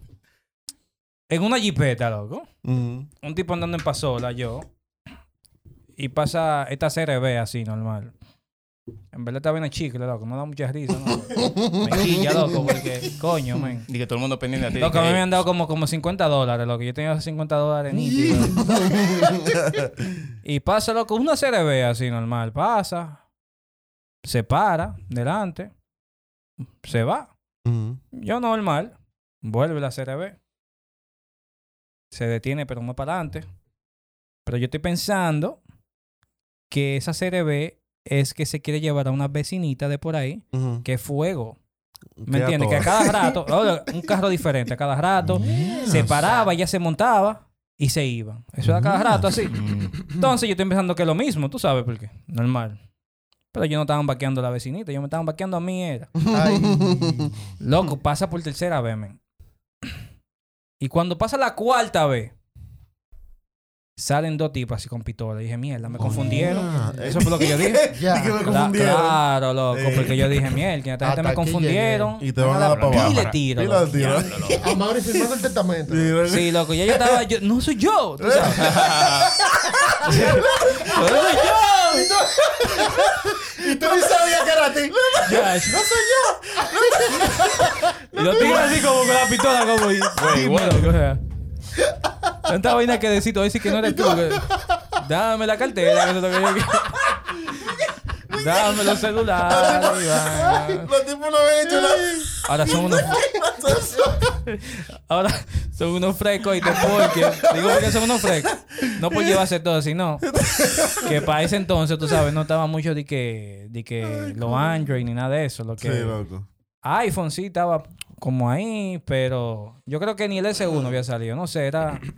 En una jipeta, loco. Mm. Un tipo andando en pasola, yo. Y pasa esta CRB así, normal. En verdad está bien el chicle, loco. Me da mucha risa, ¿no? Me quilla, loco, porque... Coño, men. Dije todo el mundo pendiente de ti. Loco, a mí me han dado como, como 50 dólares, loco. Yo tenía esos 50 dólares nítidos. (laughs) y pasa, loco, una CRB así normal. Pasa. Se para, delante. Se va. Yo normal. Vuelve la CRB. Se detiene, pero no para adelante. Pero yo estoy pensando que esa CRB es que se quiere llevar a una vecinita de por ahí Mm. que es fuego. ¿Me entiendes? Que a cada (laughs) rato, un carro diferente, a cada rato, (laughs) se paraba, ya se montaba y se iba. Eso era a cada rato así. Entonces yo estoy pensando que es lo mismo, tú sabes por qué. Normal. Pero yo no estaba vaqueando a la vecinita, yo me estaba vaqueando a mí era. Ay. Loco, pasa por tercera vez, men. Y cuando pasa la cuarta vez, salen dos tipos así con pistola. Y dije, mierda, me confundieron. Ah, Eso fue lo que yo (laughs) dije. Ya. Y que me La- confundieron. claro, loco, Eh. porque yo dije, mierda, que esta gente Hasta me aquí confundieron. Y te van a dar para Y abajo. le tiro. Pila de loco. tiro. A Mauri firmando el testamento. Sí, loco. Ya yo estaba, yo, no soy yo, tú (laughs) sabes. (laughs) no soy yo. Y tú ni sabías que era a ti. Ya, no soy yo. y lo tiro así como con la pistola, como y, o sea. Tanta vaina que decir que no eres tú. que- dame la cartera, que eso es lo que yo quiero. (laughs) Dame los celulares. Los tipos no habían hecho nada. Ahora son unos. Ahora son unos frescos y te porque. Digo porque son unos frescos. No por llevarse todo, sino que para ese entonces, tú sabes, no estaba mucho de que, de que los Android ni nada de eso. Lo que Sí, loco. iPhone sí estaba como ahí, pero yo creo que ni el S1 había salido. No sé, era. (clears throat)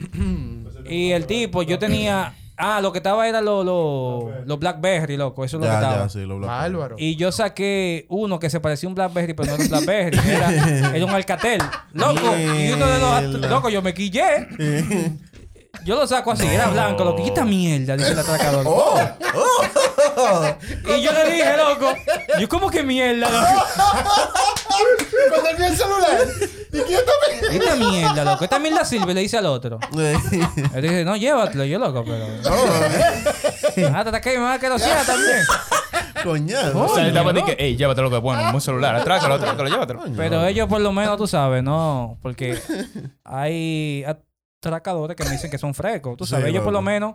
Y el tipo, yo tenía. Ah, lo que estaba era los lo, los Blackberry, loco. Eso es lo que estaba. ya, sí, lo. Y yo saqué uno que se parecía a un Blackberry, pero no era un Blackberry. (laughs) Era, era un Alcatel. Loco. Y uno de los... Loco, yo me quillé. (laughs) Yo lo saco así. Era blanco. Lo que esta mierda, dice el atracador. Oh, Y yo le dije, loco. Yo, ¿cómo que mierda, loco? Cuando él vio el celular. ¿Y quién también? Esta mierda, loco. Esta mierda sirve, le dice al otro. Él dice, no, llévatelo. Yo, loco, pero... Ah, te que me va a quedar también. Coñazo. O sea, él estaba ¿no? que, ey, llévatelo que es bueno, un celular, atrácalo, atrácalo, llévatelo. Pero ellos por lo menos, tú sabes, no, porque hay atracadores que me dicen que son frescos, tú Sí, sabes, ellos por lo menos,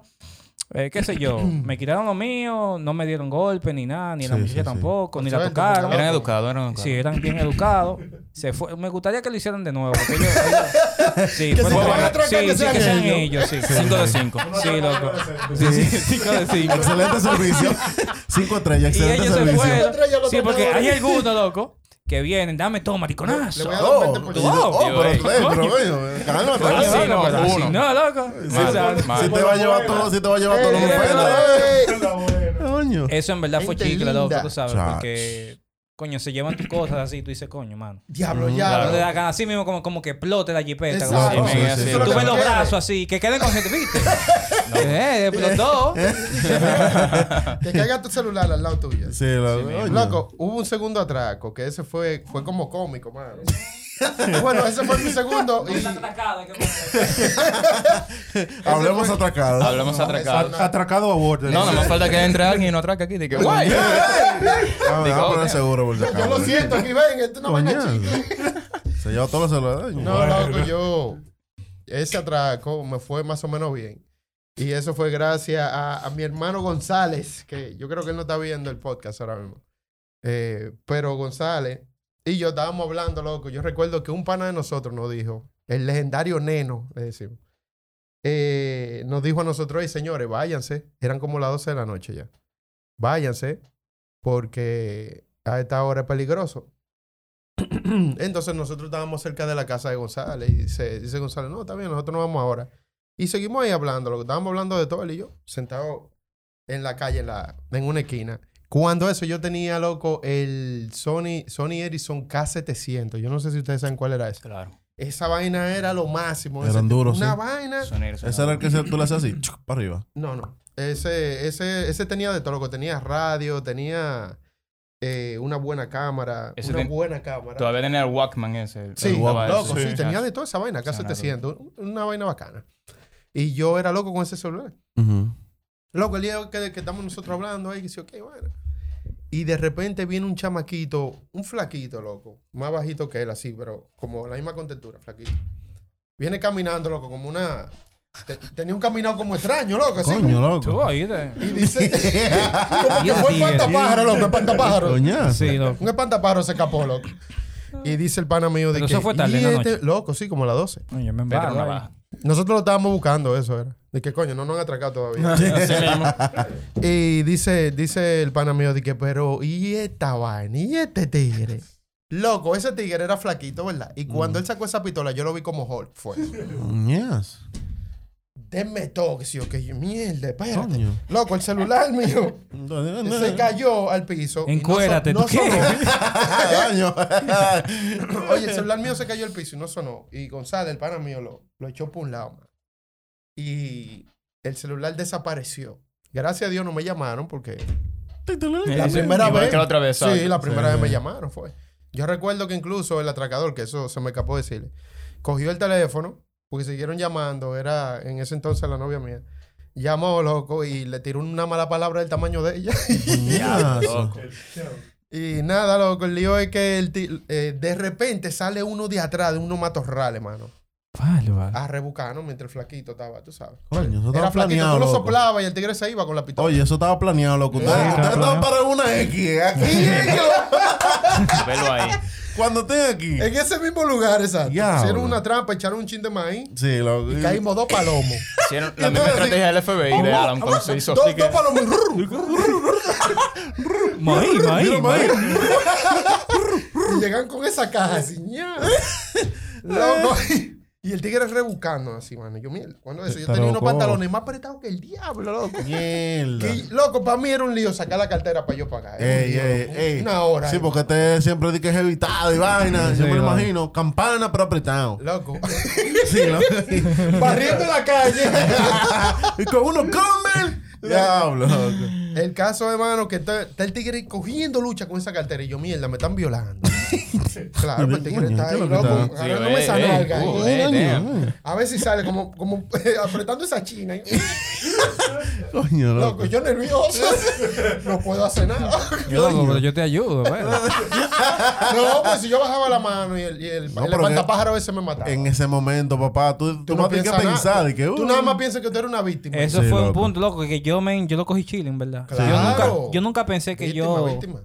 eh, qué sé yo, me quitaron lo mío, no me dieron golpe ni nada, ni la Sí, muchacha sí, sí. tampoco, ni la tocaron. Eran educados, eran educados. Sí, eran bien educados. Se fue. Me gustaría que lo hicieran de nuevo. Porque ellos, ellos- (laughs) sí, Que bueno. sí, que sí, sean que sean ellos. ellos, sí. Cinco de cinco. Sí, loco. Sí, sí, cinco de cinco. Excelente servicio. (laughs) Cinco estrellas, Y excelente ellos se servicio. fueron. Estrella los Sí, porque hay algunos, loco, que vienen, dame todo, Le mariconazo. voy a dar Oh, un oh, 20%. oh, pero, pero, coño. cálmate. Así no, no, pero así uno. no, loco. Mal, O sea, mal. Si te va a llevar todo, si te va a llevar todo lo que. Coño. Eso en verdad fue chicle, loco, tú sabes. Chach. Porque, coño, se llevan tus cosas así. Tú dices, coño, mano. Diablo, Mm, ya. Le. Así mismo como, como que explote la jipeta. Como Sí, sí, sí. Tú ves los brazos así, que queden con gente, ¿viste? (laughs) eh, explotó. (laughs) Que caiga tu celular al lado tuyo. Sí, loco. coño. Loco, hubo un segundo atraco que ese fue, fue como cómico, mano. bueno, ese fue mi segundo. Y, (laughs) Hablemos atracados. Hablamos atracados. A- Atracado a border. No, nada más falta que entre alguien y no atraque aquí. Guay. Seguro por yo lo siento, aquí ven, esto no. Se lleva todos los celulares. No, loco, yo. Ese atraco me fue más o menos bien. Y eso fue gracias a, mi hermano González, que yo creo que él no está viendo el podcast ahora mismo. Eh, pero González y yo estábamos hablando, loco. Yo recuerdo que un pana de nosotros nos dijo, el legendario Neno, le decimos, eh, nos dijo a nosotros, hey, señores, váyanse. Eran como las 12 de la noche ya. Váyanse, porque a esta hora es peligroso. (clears throat) Entonces nosotros estábamos cerca de la casa de González y dice, dice González, no, está bien, nosotros nos vamos ahora. Y seguimos ahí hablando, lo que estábamos hablando de todo él y yo, sentado en la calle, en, la, en una esquina. Cuando eso yo tenía, loco, el Sony, Sony Ericsson K700. Yo no sé si ustedes saben cuál era ese. Claro. Esa vaina era lo máximo. Eran Ese- duros, Una sí. vaina. Ese era el que se- tú le hacías así, chuc, para arriba. No, no. Ese, ese, ese tenía de todo, loco. Tenía radio, tenía eh, una buena cámara. Ese una ten- buena cámara. Todavía tenía el Walkman ese. el- Sí, el Walkman loco, ese. sí, tenía de toda esa vaina, Suena K700. Una vaina bacana. Y yo era loco con ese celular. Loco, el día que, que estamos nosotros hablando ahí, que sí, ok, bueno. Y de repente viene un chamaquito, un flaquito, loco. Más bajito que él, así, pero como la misma contextura, flaquito. Viene caminando, loco, como una... te- tenía un caminado como extraño, loco, así. Coño, Tú, loco. Y dice... (laughs) (laughs) como que Y fue espantapájaro, loco, espantapájaro. Coñazo. Sí, loco. Un espantapájaro se escapó, loco. Y dice el pana mío de Pero que... eso fue tarde "Y en la este-" noche. Loco, sí, como a las 12. Oye, me embargo ahí. Nosotros lo estábamos buscando, eso era. De que coño, no nos han atracado todavía. (laughs) Y dice, dice el pana mío de que, pero, ¿y esta vaina? ¿Y este tigre? Loco, ese tigre era flaquito, ¿verdad? Y cuando él sacó esa pistola, yo lo vi como Hulk. Fue. Coñazo. Denme todo, que sí, ok. yo, Mierda, espérate. Coño. Loco, el celular mío se cayó al piso. y no Encuérate, son- ¿tú qué? sonó. (laughs) Coño. Oye, el celular mío se cayó al piso y no sonó. Y González, el pana mío, lo, lo echó por un lado, man. Y el celular desapareció. Gracias a Dios no me llamaron porque la Sí, primera vez. que la otra vez, Sí, la primera Sí. vez me llamaron fue. Yo recuerdo que incluso el atracador, que eso se me escapó decirle, cogió el teléfono, porque siguieron llamando, era en ese entonces la novia mía. Llamó, loco, y le tiró una mala palabra del tamaño de ella. (laughs) Loco. y nada, loco, el lío es que el eh, de repente sale uno de atrás de unos matorrales, mano. A rebuscar, ¿no? Mientras el flaquito estaba, tú sabes. Coño, eso Era estaba flaquito, planeado. tú lo loco. soplabas y el tigre se iba con la pistola. Oye, eso estaba planeado, loco. Ustedes Sí, ustedes estaba estaban para una X. Aquí. (laughs) Velo ahí. Cuando estén aquí. En ese mismo lugar, exacto. Diablo. Hicieron una trampa, echaron un chin de maíz Sí, loco. y caímos dos palomos. Hicieron la misma estrategia del FBI de Alan cuando se hizo dos, así que... dos palomos. Maí, maí, Mira, maí. y llegan con esa caja así. ña. (laughs) Loco. Y el tigre rebuscando así, mano. Yo, mierda, cuando eso, yo tenía unos pantalones más apretados que el diablo, loco. Mierda. Que, loco, para mí era un lío sacar la cartera para yo pagar. Un Ey, lío, ey, ey. Una hora. Sí, ahí. porque este siempre dice que es evitado y vaina. (laughs) Sí, siempre lo vale. imagino. Campana, pero apretado. Loco. (laughs) Sí, loco. Barriendo la calle. (laughs) y con uno comen. Diablo, loco. El caso, hermano, que está, está el tigre cogiendo lucha con esa cartera. Y yo, mierda, me están violando. (laughs) claro, pues el tigre está ahí, ¿Qué es lo que loco? Sí. A ver si sale como, como (laughs) apretando esa china. Coño, loco. Loco, yo nervioso. (laughs) no puedo hacer nada. Yo, loco, pero yo te ayudo, bueno. No, pues si yo bajaba la mano y el, y el, No, el pero espantapájaro a veces me mataba. En ese momento, papá, tú, tú, Tú no tienes que piensas pensar. nada. que, Tú uh, nada más piensas que tú eres una víctima. Eso Sí, fue un punto, loco, que yo, men, yo lo cogí chilling, ¿verdad? Yo, Claro. nunca, yo nunca pensé que víctima, yo... víctima.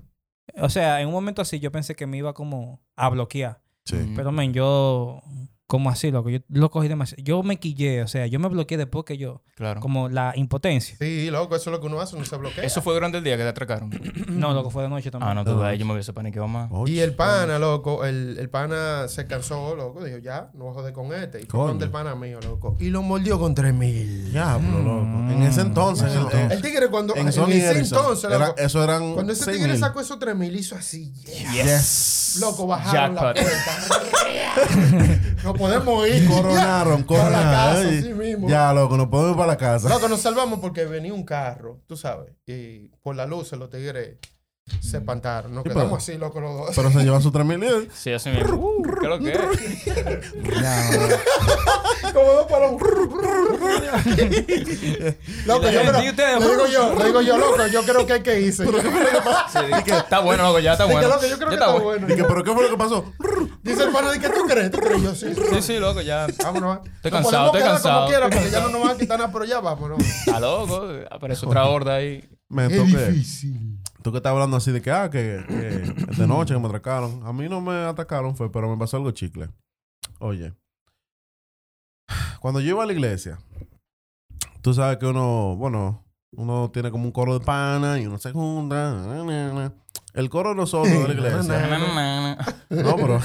O sea, en un momento así yo pensé que me iba como a bloquear. Sí. Pero, men, yo... Como así, loco. Yo lo cogí demasiado. Yo me quillé, o sea, yo me bloqueé después que yo... Claro. Como la impotencia. Sí, loco, eso es lo que uno hace, uno se bloquea. Eso fue durante el día que te atracaron. (clears throat) No, loco, fue de noche también. Ah, no, tú ahí yo me hubiese paniqueado más. Oye, Y el pana, loco, el, el pana se cansó, loco. Dijo, ya, no voy a joder con este. Y fue donde el pana mío, loco. Y lo mordió con tres mil. Diablo, loco. En ese entonces, en, en- El tigre cuando... en En, ese entonces, era- loco. eso eran Cuando ese seis tigre mil. sacó esos tres mil, hizo así. yes. Yes. Loco, bajaron Jackpot. la puerta. (laughs) (laughs) no podemos ir. Coronaron, Para la coronaron. casa, Ay, mismo. Ya, loco, nos podemos ir para la casa. Loco, nos salvamos porque venía un carro, tú sabes. Y por la luz los tigres se espantaron. Nos Sí, quedamos pero- así, loco, los dos. Pero se llevan sus tres mil. y- Sí, así mismo. Uh, ¿Qué es lo que es? (laughs) Como dos palos. loco, yo creo, ¿Y ustedes? le digo yo, le digo yo, loco, yo creo que hay que irse. (laughs) Creo Sí, que está bueno, loco, ya está (laughs) bueno. loco, yo creo Ya que está bueno. Dije, ¿pero qué fue lo que pasó? Dice el pana, ¿de qué tú crees? ¿Tú crees? Yo sí. Sí, sí, loco, ya. Vámonos. va. Estoy cansado, estoy cansado. Como quiera, porque ya no nos van a quitar nada, pero ya vámonos. Está loco. Aparece otra horda ahí. Me Qué toqué. difícil. Tú que estás hablando así de que, ah, que, que de noche que me atracaron. A mí no me atacaron, fue, pero me pasó algo chicle. Oye, cuando yo iba a la iglesia, tú sabes que uno, bueno, uno tiene como un coro de pana y uno se junta. na, na, na. el coro de nosotros de la iglesia. (laughs) No, pero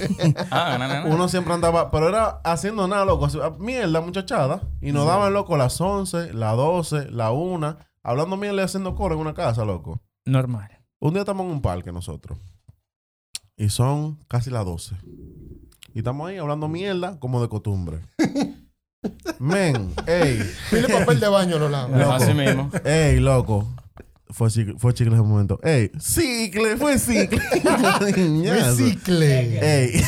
(laughs) Ah, uno siempre andaba, pero era haciendo nada, loco. así, Mierda, muchachada. Y nos daban, loco, las 11, las 12, la 1, hablando mierda y haciendo coro en una casa, loco. Normal. Un día estamos en un parque nosotros. Y son casi las 12. Y estamos ahí hablando mierda como de costumbre. (laughs) Men, ey, Pile papel de baño a los lados. Loco. Así mismo. ey, loco. Fue chicle, fue chicle ese momento. Ey, cicle, fue cicle. (laughs) Ñazo. Recicle. Ey.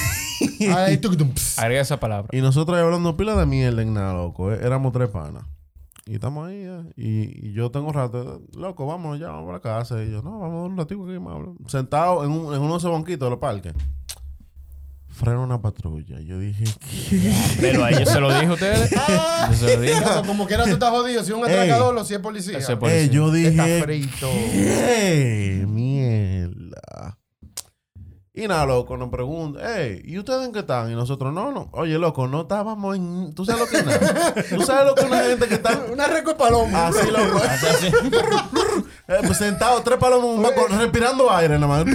Ay, tú. Agrega esa palabra. Y nosotros ahí hablando pila de mierda en nada, loco. eh. Éramos tres panas. Y estamos ahí, eh. y, y yo tengo rato, loco, vámonos ya, vamos a la casa. Y yo, no, vamos a dar un ratito aquí, más hablo. Sentado en, un, en uno de esos banquitos de los parques. Frena una patrulla. Yo dije, ¿qué? Pero a ellos se lo dije a ustedes. (laughs) Yo se lo dije. Loco, Como quiera tú estás jodido. Si es un atracador o si es policía. Ese Eh, policía. yo Está dije, frito. ¿qué? Y nada, loco, nos pregunta, hey, ¿y ustedes en qué están? Y nosotros, no, no. Oye, loco, no estábamos en... ¿Tú sabes lo que es nada? ¿Tú sabes lo que es una gente que está (laughs) Una reco de palomo. así, loco? (laughs) Así, así. Eh, pues sentado, tres palomos en un banco, respirando aire nada más. (laughs)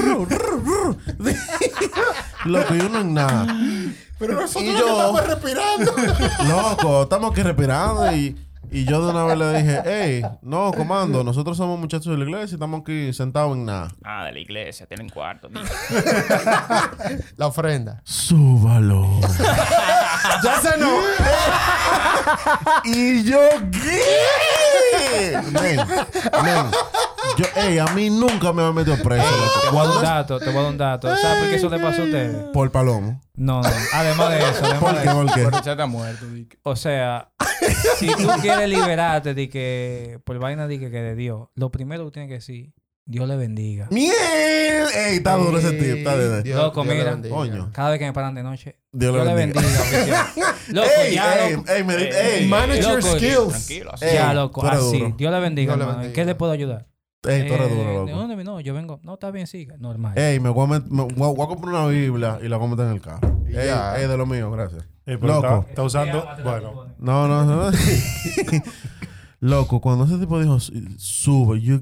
Loco, y uno en nada. Pero nosotros Y lo que yo- estamos respirando. Loco, estamos aquí respirando y, y yo de una vez le dije, hey, no, comando, nosotros somos muchachos de la iglesia y estamos aquí sentados en nada. Ah, de la iglesia. Tienen cuarto. tío. (laughs) La ofrenda. Súbalo. (laughs) Ya se no. (laughs) y yo, ¿qué? Yo, hey, a mí nunca me han metido preso, Te voy a dar un dato, te voy a dar un dato. ¿Sabes por qué eso le pasó a ustedes? Por palomo. No, no. Además de eso, además ¿Por de qué? eso. ¿Por qué? Pero ya está muerto. O sea, si tú quieres liberarte de que por vaina de que, que de Dios, lo primero que tienes que decir, Dios le bendiga. Miel. Ey, está duro ese tío. Está de Dios- Loco, Dios mira. Coño. Cada vez que me paran de noche, Dios Dios, le bendiga. bendiga. (laughs) Loco, Ey, ya, ey, loco. ey, me Ey, ey. Manage your Loco, skills. Tranquilo. así. Ey, ya, loco. Así. duro. Dios le bendiga, Dios le hermano. ¿En bendiga. qué le puedo ayudar? Ey, tú eres Eh, duro, ¿De loco. dónde vino? Yo vengo. No, está bien, siga. Normal. Ey, me voy, a met- me voy a- comprar una Biblia y la voy a meter en el carro. Ey, ey, de lo mío, gracias. Eh, pero Loco. Está, está usando. Bueno, No, no, no. (laughs) (laughs) loco, cuando ese tipo dijo, sube, yo,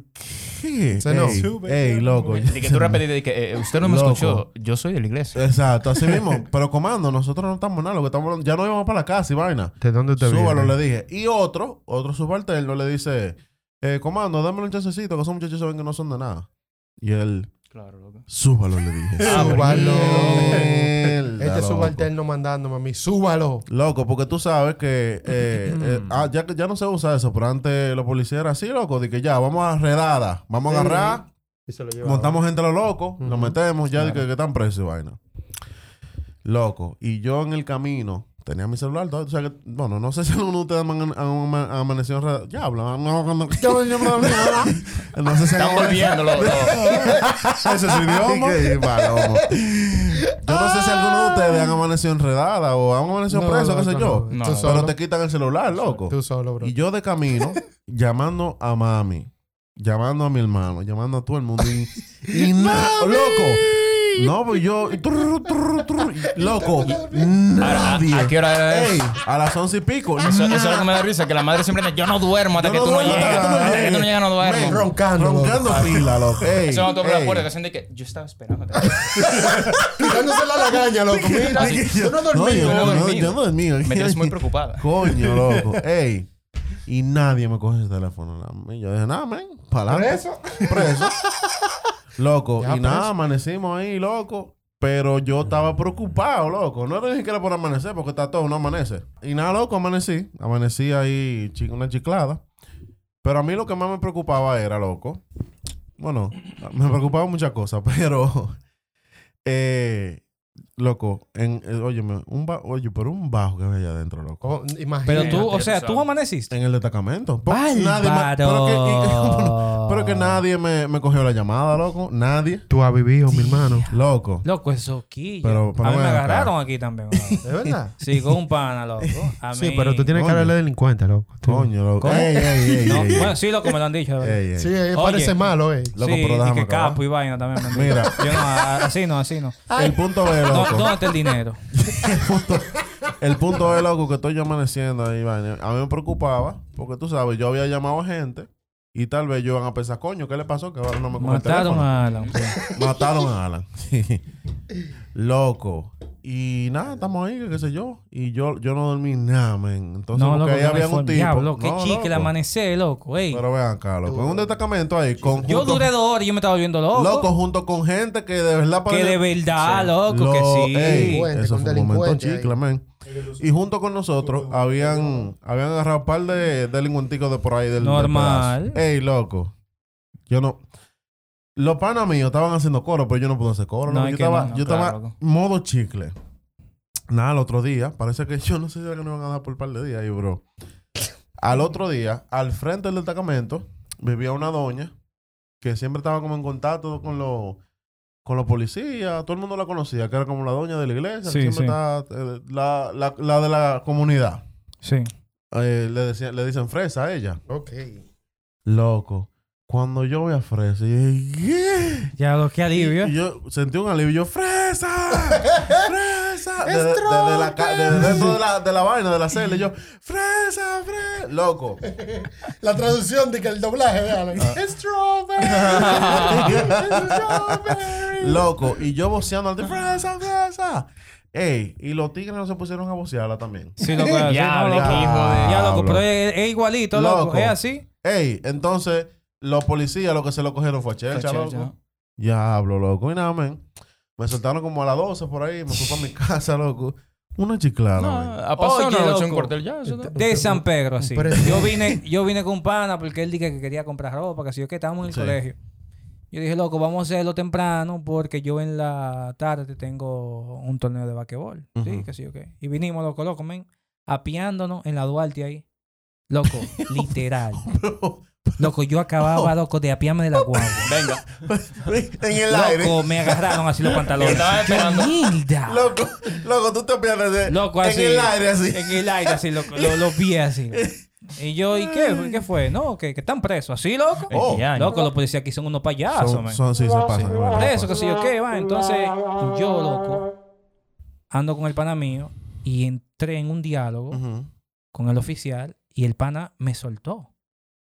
¿qué? Se no. Ey, Sube, ey, loco. De que tú (laughs) repetiste que eh, usted no me Loco. escuchó. Yo soy de la iglesia. Exacto, así mismo. (laughs) Pero comando, nosotros no estamos nada, lo que estamos hablando- ya no íbamos para la casa y vaina. ¿De dónde te Súbalo, viene? le dije. Y otro, otro subalterno le dice, eh, comando, dámelo un chancecito, que esos muchachos saben que no son de nada. Y él, Claro, loco. súbalo, le dije. Súbalo. Mierda, Este loco. subalterno mandándome a mí. Súbalo. Loco, porque tú sabes que eh, eh, ah, ya, ya no se usa eso, pero antes los policías eran así, loco, de que ya, vamos a redada, vamos a agarrar, Y se lo llevaba. montamos gente a lo loco, lo Ujú. metemos ya de que, que están presos y vaina. Loco, y yo en el camino tenía mi celular, todo, o sea que, bueno, no sé si alguno de ustedes han, han- han amanecido en redada. Ya hablan, no, cuando- (laughs) (laughs) no sé si Están dos. (laughs) ese es su idioma. Qué palomo. Yo no sé si alguno de ustedes han amanecido enredada o han amanecido No, preso, qué sé yo. no. No, Tú no. Pero solo. te quitan el celular, loco. Tú solo, bro. Y yo de camino, llamando a mami, llamando a mi hermano, llamando a todo el mundo. Y, y nada, loco. No, (laughs) pues yo. y trrr, trrr, trrr, y- loco. Ahora, Nadie. ¿A, a qué hora es? Ey, a las once y pico. Eso, eso es lo que me da risa, que la madre siempre dice, yo no duermo hasta Yo que no tú no llegas. hasta que tú no no llegas, no duermo. Roncando. Roncando pila, loco. Ey, Eso no te abre la puerta, que hacen de que yo estaba esperando. Quitándose (laughs) la lagaña, loco. Mira, Así. yo no No, dormí. yo no no, dormí. yo no dormí. Me tienes muy preocupada. Coño, loco. (laughs) Ey. Y nadie me coge ese teléfono. yo dije, nada, men, para. ¿Preso? Preso. Loco. Ya, y nada, amanecimos ahí, loco. Pero yo estaba preocupado, loco. No era ni siquiera por amanecer, porque está todo, no amanece. Y nada, loco, amanecí. Amanecí ahí, una chiclada. Pero a mí lo que más me preocupaba era, loco. Bueno, me preocupaban muchas cosas, (laughs) pero. Eh, loco, en, eh, óyeme, un ba- oye, pero un bajo que había allá adentro, loco. Oh, imagínate. Pero tú, o sea, tú amaneciste. En el destacamento. Po- nadie me- pero, que, (laughs) pero que nadie me, me cogió la llamada, loco. Nadie. Tú has vivido, mi hermano. Loco. Loco, eso aquí. Pero- pero a mí me acá. agarraron aquí también. (laughs) ¿no? ¿Es verdad? Sí, con un pana, loco. A Sí, pero tú tienes Coño. cara de delincuente, loco. Tú- Coño, loco. ¿Cómo? Ey, ey, ey, No, ey, ey. bueno, sí, loco, me lo han dicho. de verdad. Ey, ey. Sí, eh, Oye. parece malo, eh. Loco, sí, pero y que capo y vaina también. Mira. Yo no, así no, así no. El punto No, loco. ¿Dónde está el dinero? El punto es, loco, que estoy yo amaneciendo ahí, vaina. A mí me preocupaba, porque tú sabes, yo había llamado a gente Y tal vez ellos van a pensar, coño, ¿qué le pasó? Que ahora no me (laughs) Mataron a Alan. Mataron a Alan. Loco. Y nada, estamos ahí, que qué sé yo. Y yo, yo no dormí nada, men. Entonces, No, porque loco, ahí no había un tipo. diablo. Qué No, chique el loco. amanecer, loco. Ey. Pero vean acá, loco. En un destacamento ahí, con, Yo junto- duré dos horas y yo me estaba volviendo loco. Loco, junto con gente que de verdad que de verdad, loco, Lo- que sí. ey, eso fue un momento chicle, men. Y junto con nosotros habían, habían agarrado un par de delincuenticos de por ahí del del Normal. pedazo. Ey, loco. Yo no. Los panas míos estaban haciendo coro, pero yo no pude hacer coro. No, yo estaba, no, no, yo estaba modo chicle. Nada, el otro día, parece que yo no sé si era que nos van a dar por un par de días ahí, bro. Al otro día, al frente del destacamento, vivía una doña que siempre estaba como en contacto con los con los policías, todo el mundo la conocía, que era como la doña de la iglesia, Sí, que siempre sí. eh, la, la, la de la comunidad. Sí. Eh, le, decían, le dicen fresa a ella. Ok. Loco, cuando yo voy a fresa, yo dije, "Yeah". Ya lo que alivio. Y yo sentí un alivio. Yo, ¡fresa! (laughs) ¡Fresa! Desde desde la, ca- desde dentro de la, de la vaina, de la celda. y Yo, ¡fresa! ¡fresa! Loco. (laughs) La traducción de que el doblaje de Alan. Strawberry. Strawberry. Loco. Y yo voceando al de ¡fresa! ¡fresa! Ey, y los tigres no se pusieron a vocearla también. Sí, loco. (laughs) Diablo, no, loco. qué hijo de- Ya, loco, pero es, es igualito, loco. Loco. Es así. Ey, entonces, los policías lo que se lo cogieron fue a Chelcha, Fue loco. Diablo, loco. Y nada, men. Me soltaron como a las 12 por ahí. Me fui para mi (laughs) casa, loco. Una chiclana, No, men. a pasar Oye, una noche en cuartel ya. eso no. De San Pedro, así. Yo vine, yo vine con pana porque él dije que quería comprar ropa, que si yo que estábamos en el Sí. colegio. Yo dije, loco, vamos a hacerlo temprano porque yo en la tarde tengo un torneo de basquetbol. Sí, Ujú. que sí, ok. Y vinimos, loco, loco, men, apiándonos en la Duarte ahí. Loco, (laughs) literal. (laughs) Loco, yo acababa, loco, de apiarme de la guagua. (laughs) Venga. en el aire. Loco, me agarraron así los pantalones. Estaba Yo, esperando. mierda. Loco, loco, tú te pierdes de, Loco, así. en el aire así. En el aire, así, loco. Lo, los pies así. Y yo, ¿y qué? ¿Qué fue? No, que, que están presos. ¿Así, loco? Oh. Loco, los policías aquí son unos payasos, Son, man. son- sí, se pasan. eso, que si yo qué, va. Entonces, yo, loco, ando con el pana mío y entré en un diálogo con el oficial y el pana me soltó.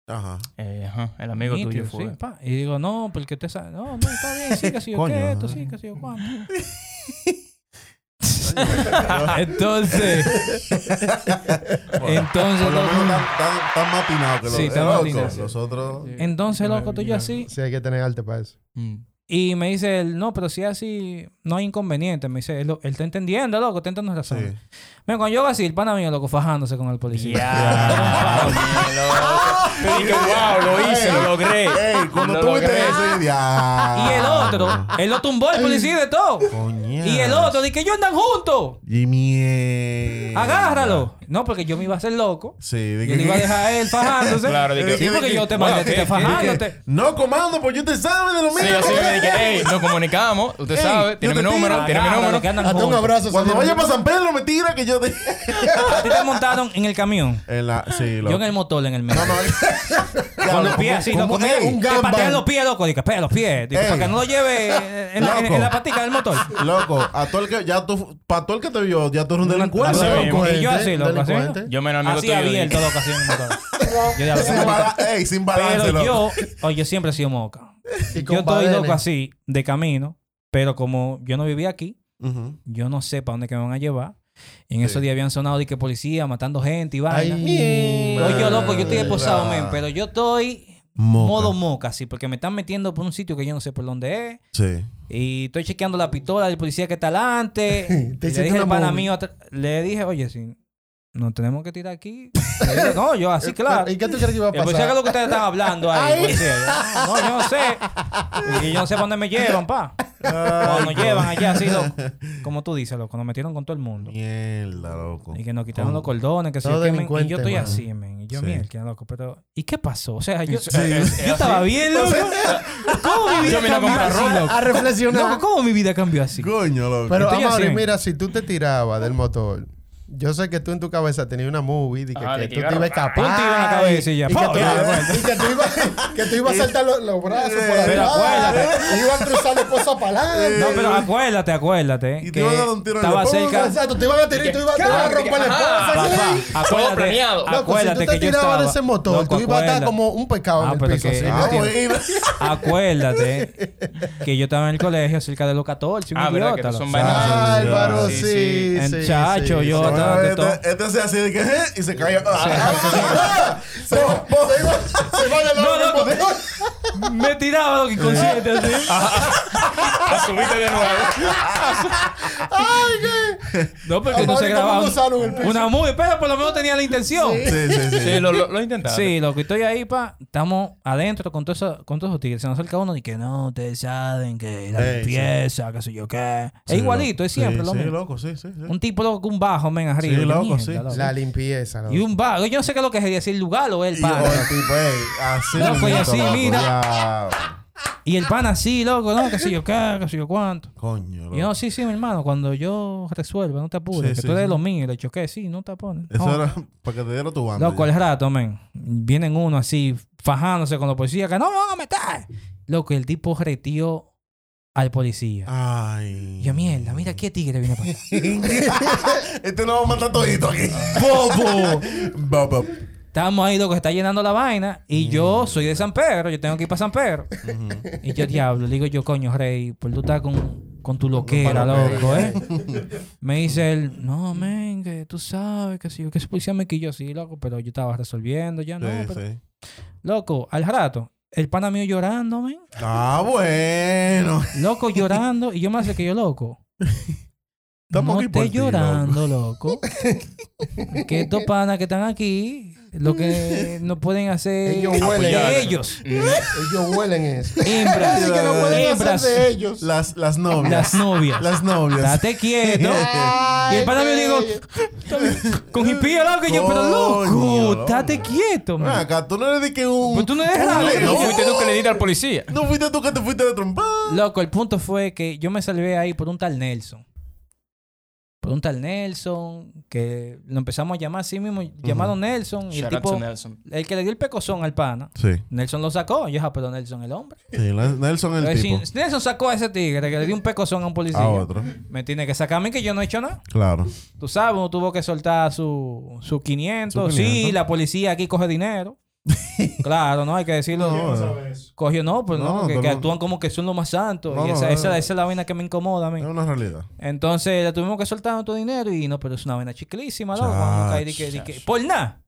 Ajá. Eh, ajá, el amigo Nítido, tuyo fue. sí, pa. Y digo, no, porque usted sabe. No, no, está bien, sí, que si yo (laughs) qué, esto, sí, que si yo cuánto. (laughs) (laughs) Entonces, entonces, Por lo loco, menos tan, tan, tan matinado que lo Sí, loco. matinado, sí. Nosotros. entonces, loco, estoy yo así. Sí, hay que tener arte para eso. Mm. Y me dice él, no, pero si es así, no hay inconveniente. Me dice, él, lo- él está entendiendo, loco, está entendiendo razón. Ven, cuando yo hago así, el pana mío, loco, fajándose con el policía. Ya. Te dije, wow, lo hice, lo logré. Ey, cuando Lo tú viste logré. eso, y ya. Y el otro, él lo tumbó el policía de todo. Coñazo. Y el otro, dice que ellos andan juntos. Y mierda. Agárralo. No, porque yo me iba a hacer loco. Sí, de Y que- iba a dejar a él fajándose. (laughs) Claro, de que- sí, porque yo te Wow, mandé a ti que fajándote. No, comando, pues yo te sabe de lo mío. Sí, así me dije, hey, nos comunicamos, usted Ey, sabe, tiene yo mi te número, tiene mi Agárralo, número. que andan Hasta un juntos. abrazo. Cuando vaya para San Pedro, me tira que yo te. A ti te montaron en el camión. En la, sí, Yo en el motor, en el medio. No, no. (laughs) Con los pies así, loco. un ey, gangbang. Que patea los pies, loco. Dice, espera los pies. Dice, para que no lo lleve en, la- en- Loco. en la patica del motor. Loco, a todo el que, ya tú, para todo el que te vio, ya tú eres un delincuente. Loco. Y yo así, loco, así. Yo menos amigo Así abierto, loco, así en el motor. (laughs) Yo ya lo Sin, tengo. bala- ey, sin balance, Pero loco. yo, oye, yo siempre he sido moca. Y Yo estoy loco así, de camino, pero como yo no vivía aquí, yo no sé para dónde que me van a llevar. Y en Sí. esos días habían sonado de que policía matando gente y vaina. Ay, Oye, loco, yo estoy esposado, men, pero yo estoy Moca. modo moca, así, porque me están metiendo por un sitio que yo no sé por dónde es. Sí. Y estoy chequeando la pistola del policía que está adelante. (laughs) Le dije al pana mío, le dije, oye, si nos tenemos que tirar aquí. Dije, no, yo así, (laughs) claro. ¿Y qué tú crees que iba a El policía, ¿qué es pasar? lo que ustedes están hablando ahí? (laughs) Policía? No, yo no sé. Y yo no sé para dónde me llevan, pa. Cuando nos llevan allá así, loco. Como tú dices, loco, nos metieron con todo el mundo. Mierda, loco. Y que nos quitaron los cordones, que se men. Y yo estoy así, men. Y yo, Sí. mierda, loco. Pero, ¿y qué pasó? O sea, yo, (laughs) Sí. yo estaba bien, loco. ¿Cómo mi vida Yo cambió comprar así, loco? A reflexionar. Loco, ¿cómo mi vida cambió así? Coño, loco. Pero, Amaury, mira, si tú te tirabas del motor, Yo sé que tú en tu cabeza tenías una movie de que, Ah, que tú te ibas a escapar. Un tiro en la cabeza y ya. Y que, tú, Ya, bueno. y que tú ibas, que tú ibas a saltar los, los brazos por Pero atrás. acuérdate. Y ibas a cruzar la esposa para adelante. No, pero acuérdate, acuérdate. Y te que iban a dar un tiro en la cerca. Exacto, te iban a tirar y tú ibas, a romper la esposa. Acuérdate, acuérdate tú te que yo tirabas estaba. de ese motor, tú ibas a estar acuérdate. como un pecado en el pero piso. ah, ¿no? bueno. Acuérdate que yo estaba en el colegio cerca de los 14, un Ah, verdad que son vainas. Álvaro, Sí, sí, chacho, yo de todo. Este, este se hace de que "Eh", y se cae. Se va, se iba- se va de lado No. Me tiraba lo que inconsciente así. La (laughs) subiste de nuevo. No, porque no se grababa una movie, pero por lo menos tenía la intención. Sí, sí, sí. Sí, lo, lo. Sí, lo que estoy ahí, pa, estamos adentro con todos esos, con todos esos tigres. Se nos acerca uno y que no, ustedes saben que la limpieza, qué sé yo qué. Sí, es igualito, es siempre Sí, lo sí, mismo. loco, sí, sí, sí. Un tipo loco con un bajo, men, arriba. Sí, loco, sí. La limpieza, loco. Y un bajo. Yo no sé qué es lo que quería decir el lugar o el Y pana. así Loco, y mismito, así, loco, mira. Y el pan así, loco, no, qué sé yo qué, qué sé yo cuánto. Coño, loco. Y yo, sí, sí, mi hermano, cuando yo resuelva, no te apures, Sí, que sí, tú eres sí. lo mío. Y le choqué, sí, no te pones. Eso No. era para que te diera tu banda. Loco, ya. el rato, men. Vienen uno así, fajándose con los policías, que no me van a meter. Loco, el tipo retió al policía. Ay. Yo, mierda, mira qué tigre viene para acá. (laughs) este no va a matar todito aquí. ¡Bobo! Bobo. Estamos ahí, loco, está llenando la vaina. Y yo soy de San Pedro, yo tengo que ir para San Pedro. Y yo, diablo, le digo yo, coño, rey, pues tú estás con, con tu loquera, loco, ¿eh? (laughs) Me dice él, no, men, que tú sabes que si que ese policía me quilló, sí, loco, pero yo estaba resolviendo ya, no, Sí, pero... sí. Loco, al rato, el pana mío llorando, men. Ah, bueno. Loco llorando. Y yo me hace que yo, loco. Estamos no aquí por estés llorando, loco. (laughs) que estos panas que están aquí, lo que (laughs) no pueden hacer Ellos es huelen. de ellos. (laughs) Ellos huelen eso. (laughs) Hembras. Así que no pueden hembras. hacer de ellos. Las, las novias. Las novias. Las novias. Date quieto. y el pana mío digo, con hipía, loco. Y yo, pero loco, date quieto, man. acá, tú no le di que un. Pues tú no eres leo. No fuiste tú que le diste al policía. No fuiste tú que te fuiste de trompa. Loco, el punto fue que yo me salvé ahí por un tal Nelson. Por un tal Nelson, que lo empezamos a llamar así mismo, llamado Nelson. Y el tipo, Nelson. el que le dio el pecozón al pana, Sí. Nelson lo sacó. Yo, ah, pero Nelson el hombre. Sí, Nelson el Pero tipo. si Nelson sacó a ese tigre que le dio un pecozón a un policía. A otro. Me tiene que sacar a mí que yo no he hecho nada. Claro. Tú sabes, uno tuvo que soltar su, su 500. Su Sí, 500. la policía aquí coge dinero. (laughs) claro, no hay que decirlo. No, Cogió, no, pues no, No, que, actúan como que son lo más santos. No, y no, esa, no. esa, esa es la vaina que me incomoda a mí. Es una realidad. Entonces le tuvimos que soltar nuestro dinero y no, pero es una vaina chiclísima, loco. Que- que- por nada.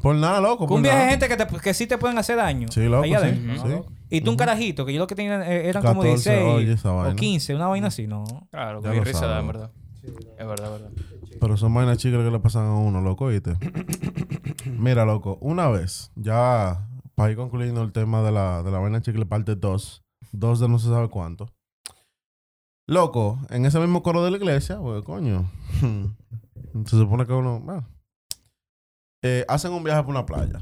Por nada, loco. Por un viaje de gente que, te- que sí te pueden hacer daño. Sí, loco. Allá sí, adentro, sí. ¿no? Y tú un carajito, que yo lo que tenía eh, eran como 14, 16 oye, esa o vaina. 15, una vaina así, ¿no? Claro, que risa da, en verdad. Es verdad, es verdad. Pero son vainas chicas que le pasan a uno, loco, ¿viste? (coughs) Mira, loco, una vez, ya para ir concluyendo el tema de la, de la vaina chicle parte 2, dos de no se sabe cuánto. Loco, en ese mismo coro de la iglesia, pues coño, (laughs) se supone que uno, bueno, eh, hacen un viaje por una playa.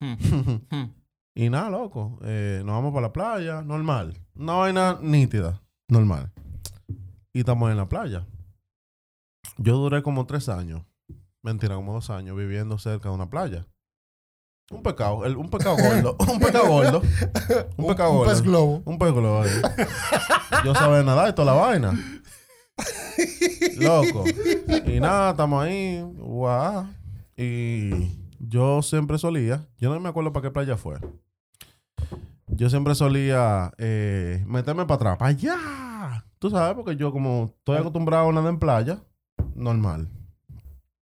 Hmm. (laughs) Hmm. Y nada, loco. eh, nos vamos para la playa, normal. Una vaina nítida, normal. Y estamos en la playa. Yo duré como tres años, mentira, como dos años viviendo cerca de una playa. Un pecado, el- un pecado (laughs) gordo, un pecado gordo, un pecado Un gordo. pez globo. Un pez globo ahí. Yo sabía nadar y toda la vaina. Loco. Y nada, estamos ahí. Guau. Y yo siempre solía, yo no me acuerdo para qué playa fue. Yo siempre solía eh, meterme para atrás, para allá. Tú sabes, porque yo como estoy acostumbrado a nadar en playa, normal.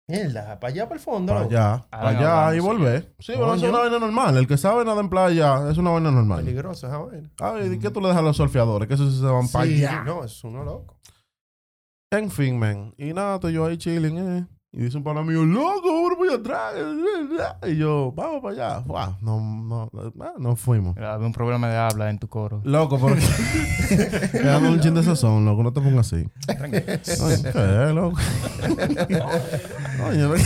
Mierda, para allá, para el fondo. Para allá, Ah, para allá vamos, y volver. Sí, bueno, es una vaina normal. El que sabe nadar en playa es una vaina normal. Peligroso esa vaina. Ay, ¿y qué tú le dejas a los surfeadores? Que esos se van para Sí, allá. no, es uno loco. En fin, man. Y nada, estoy yo ahí chilling, eh. Y dice un pana mío, loco, para allá atrás. Y yo, vamos para allá. No, no, ah, no fuimos. Había un problema de habla en tu coro. Loco, porque. Le dando un chin de sazón, loco, no te pongas así. Ay, ¿Qué, loco? (laughs) Loco.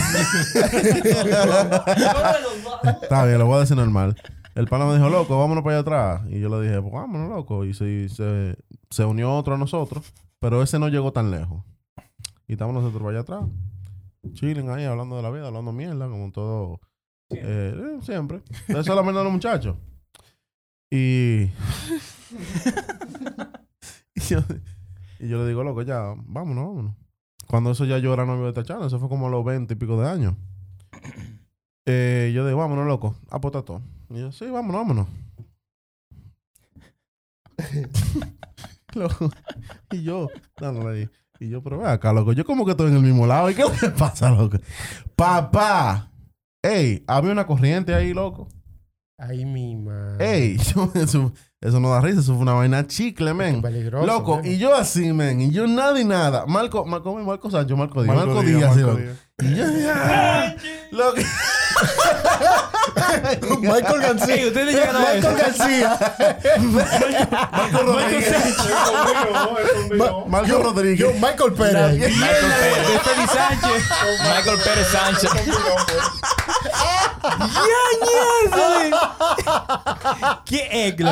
Está bien, lo voy a decir normal. El pana me dijo, loco, vámonos para allá atrás. Y yo le dije, pues vámonos, loco. Y se, se, se unió otro a nosotros, pero ese no llegó tan lejos. Y estamos nosotros para allá atrás. Chilling ahí, hablando de la vida, hablando mierda, como todo. eh, eh, siempre. Eso es la mierda de los muchachos. Y. (laughs) y, yo, y yo le digo, loco, ya, vámonos, vámonos. Cuando eso ya yo era novio de Tachana, eso fue como a los 20 y pico de años. (clears throat) Eh, yo digo, vámonos, loco, apuesta todo. Y yo, sí, vámonos, vámonos. (laughs) Loco. Y yo, dándole ahí. Y yo, pero ve acá, loco. Yo como que estoy en el mismo lado. ¿Y qué le (laughs) pasa, loco? Papá. Ey, había una corriente ahí, loco. Ay, mi madre. Ey, (laughs) yo- eso, eso no da risa. Eso fue una vaina chicle, men. Loco, y yo así, men. Y yo nada y nada. Marco, Marco, Marco Sancho, Marco Díaz. Marco, Marco Díaz, Díaz, Marco loco. Díaz. Y yo, (laughs) ¡ah! Loco. Michael García. Ey, ustedes llegaron a. Michael García. Marco Rodríguez. Marco Rodríguez. Yo, Michael Pérez. Michael Pérez. De Félix Sánchez. Michael Pérez Sánchez. ¿Qué eglo?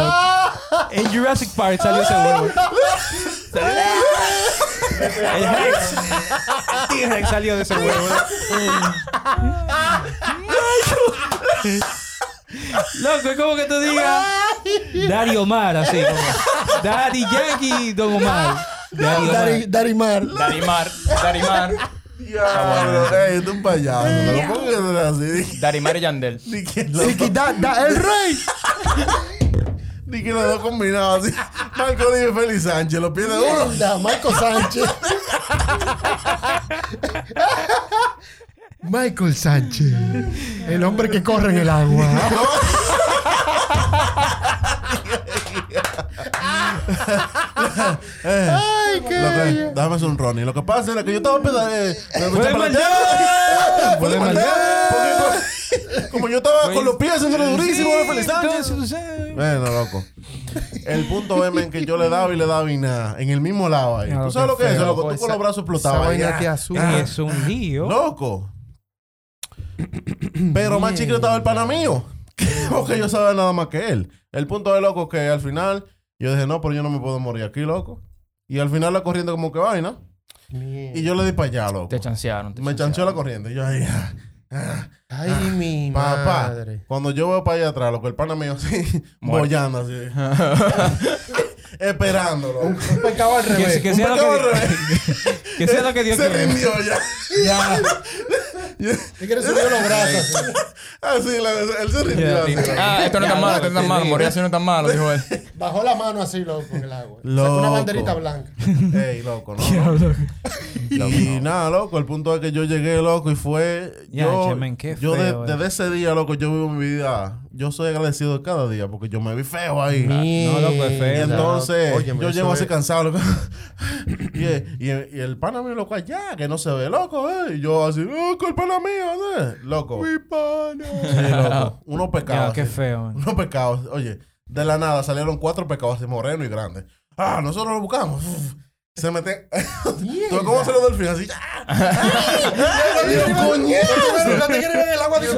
En Jurassic Park salió ese huevo. El Rex. El T-Rex salió de ese huevo. (laughs) Loco, es como que tú digas Daddy Omar, así como. Daddy Yankee, Don Omar. Daddy Omar. Dari- Darimar. Darimar. Darimar. Diablo, ey, tú un payaso. ¿Por qué tú eres así? Darimar y Yandel. Ni que, que da, da, el rey. ni que los dos combinados así. Marco Díaz y Félix Sánchez, los pies de uno. Michael Sánchez. (laughs) Michael Sánchez. El hombre que corre en el agua. Ay, qué bello. hacer un Ronnie. Lo que pasa era que yo estaba pedaleando. Fue de maldad. Fue de maldad. Porque co- Como yo estaba con los pies haciéndolo durísimo Félix Sánchez. Bueno, loco. El punto es men, que yo le daba y le daba y nada. En el mismo lado ahí. Ah, ¿Tú sabes lo que es eso, loco? pues, Tú con los brazos vaina Ah, es un lío. Loco. Pero más chiquito estaba el pana mío. (laughs) Porque yo sabía nada más que él. El punto es, loco, que al final yo dije, no, pero yo no me puedo morir aquí, loco. Y al final la corriente como que vaina. Y yo le di para allá, loco. Te chancearon. te Me chancearon. chanceó la corriente. Y yo ahí, (laughs) ah, ah. Ay, mi papá. madre. Cuando yo veo para allá atrás, loco, el pana mío (laughs) así, bollando así. esperándolo. Un pecado al Que, revés. que Un sea lo pecado al que, revés. que sea lo que Dios Se quiera. rindió ya. Ya. Te quieres los brazos. (laughs) Así, la- él se rindió. así. Ah, esto no es tan malo, esto no es tan malo. Morir así no es tan malo, dijo él. (laughs) Bajó la mano así, loco, en el agua. (laughs) Sacó Loco. una banderita blanca. Ey, loco, ¿no? Y nada, loco, el punto es que yo llegué, loco, y fue. Ya, yo, chemen, qué yo de- feo, eh. desde ese día, loco, yo vivo mi vida. Yo soy agradecido de cada día porque yo me vi feo ahí. No, loco, es Y feo. entonces, Óyeme, yo llego así es- cansado, loco. y, y, y el pana mío, loco, allá, que no se ve, loco, eh. Y yo así, loco, el pana mío, eh. Loco. Mi pana. Sí, loco. Unos Ya, pecados. qué feo. man. Unos pecados. Oye, de la nada salieron cuatro pecados así morenos y grandes. Ah, nosotros lo buscamos. Uf. Se meten. ¿Tú cómo se los delfines? Así. ¡ah! ¡Dios, coñazo! La tigre en el agua dice,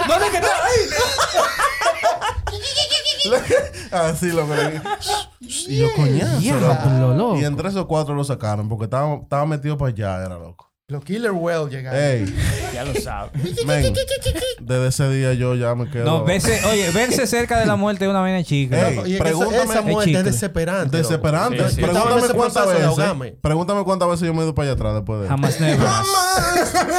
Loco. ¿Dónde que está? Así, loco. Y yo, coñazo. Diablo, loco. Y entre esos cuatro lo sacaron porque estaba, estaba metido para allá, era loco. Los Killer Whale llegaron. Ey, Ya lo sabes. (laughs) men, desde ese día yo ya me quedo. No, verse, oye, verse cerca de la muerte es una vaina chica. Ey, y esa, pregúntame- esa muerte es desesperante. Desesperante. Sí, sí. Pregúntame cuántas de veces. ahogarme. Pregúntame cuántas veces yo me he ido para allá atrás después de eso. Jamás never.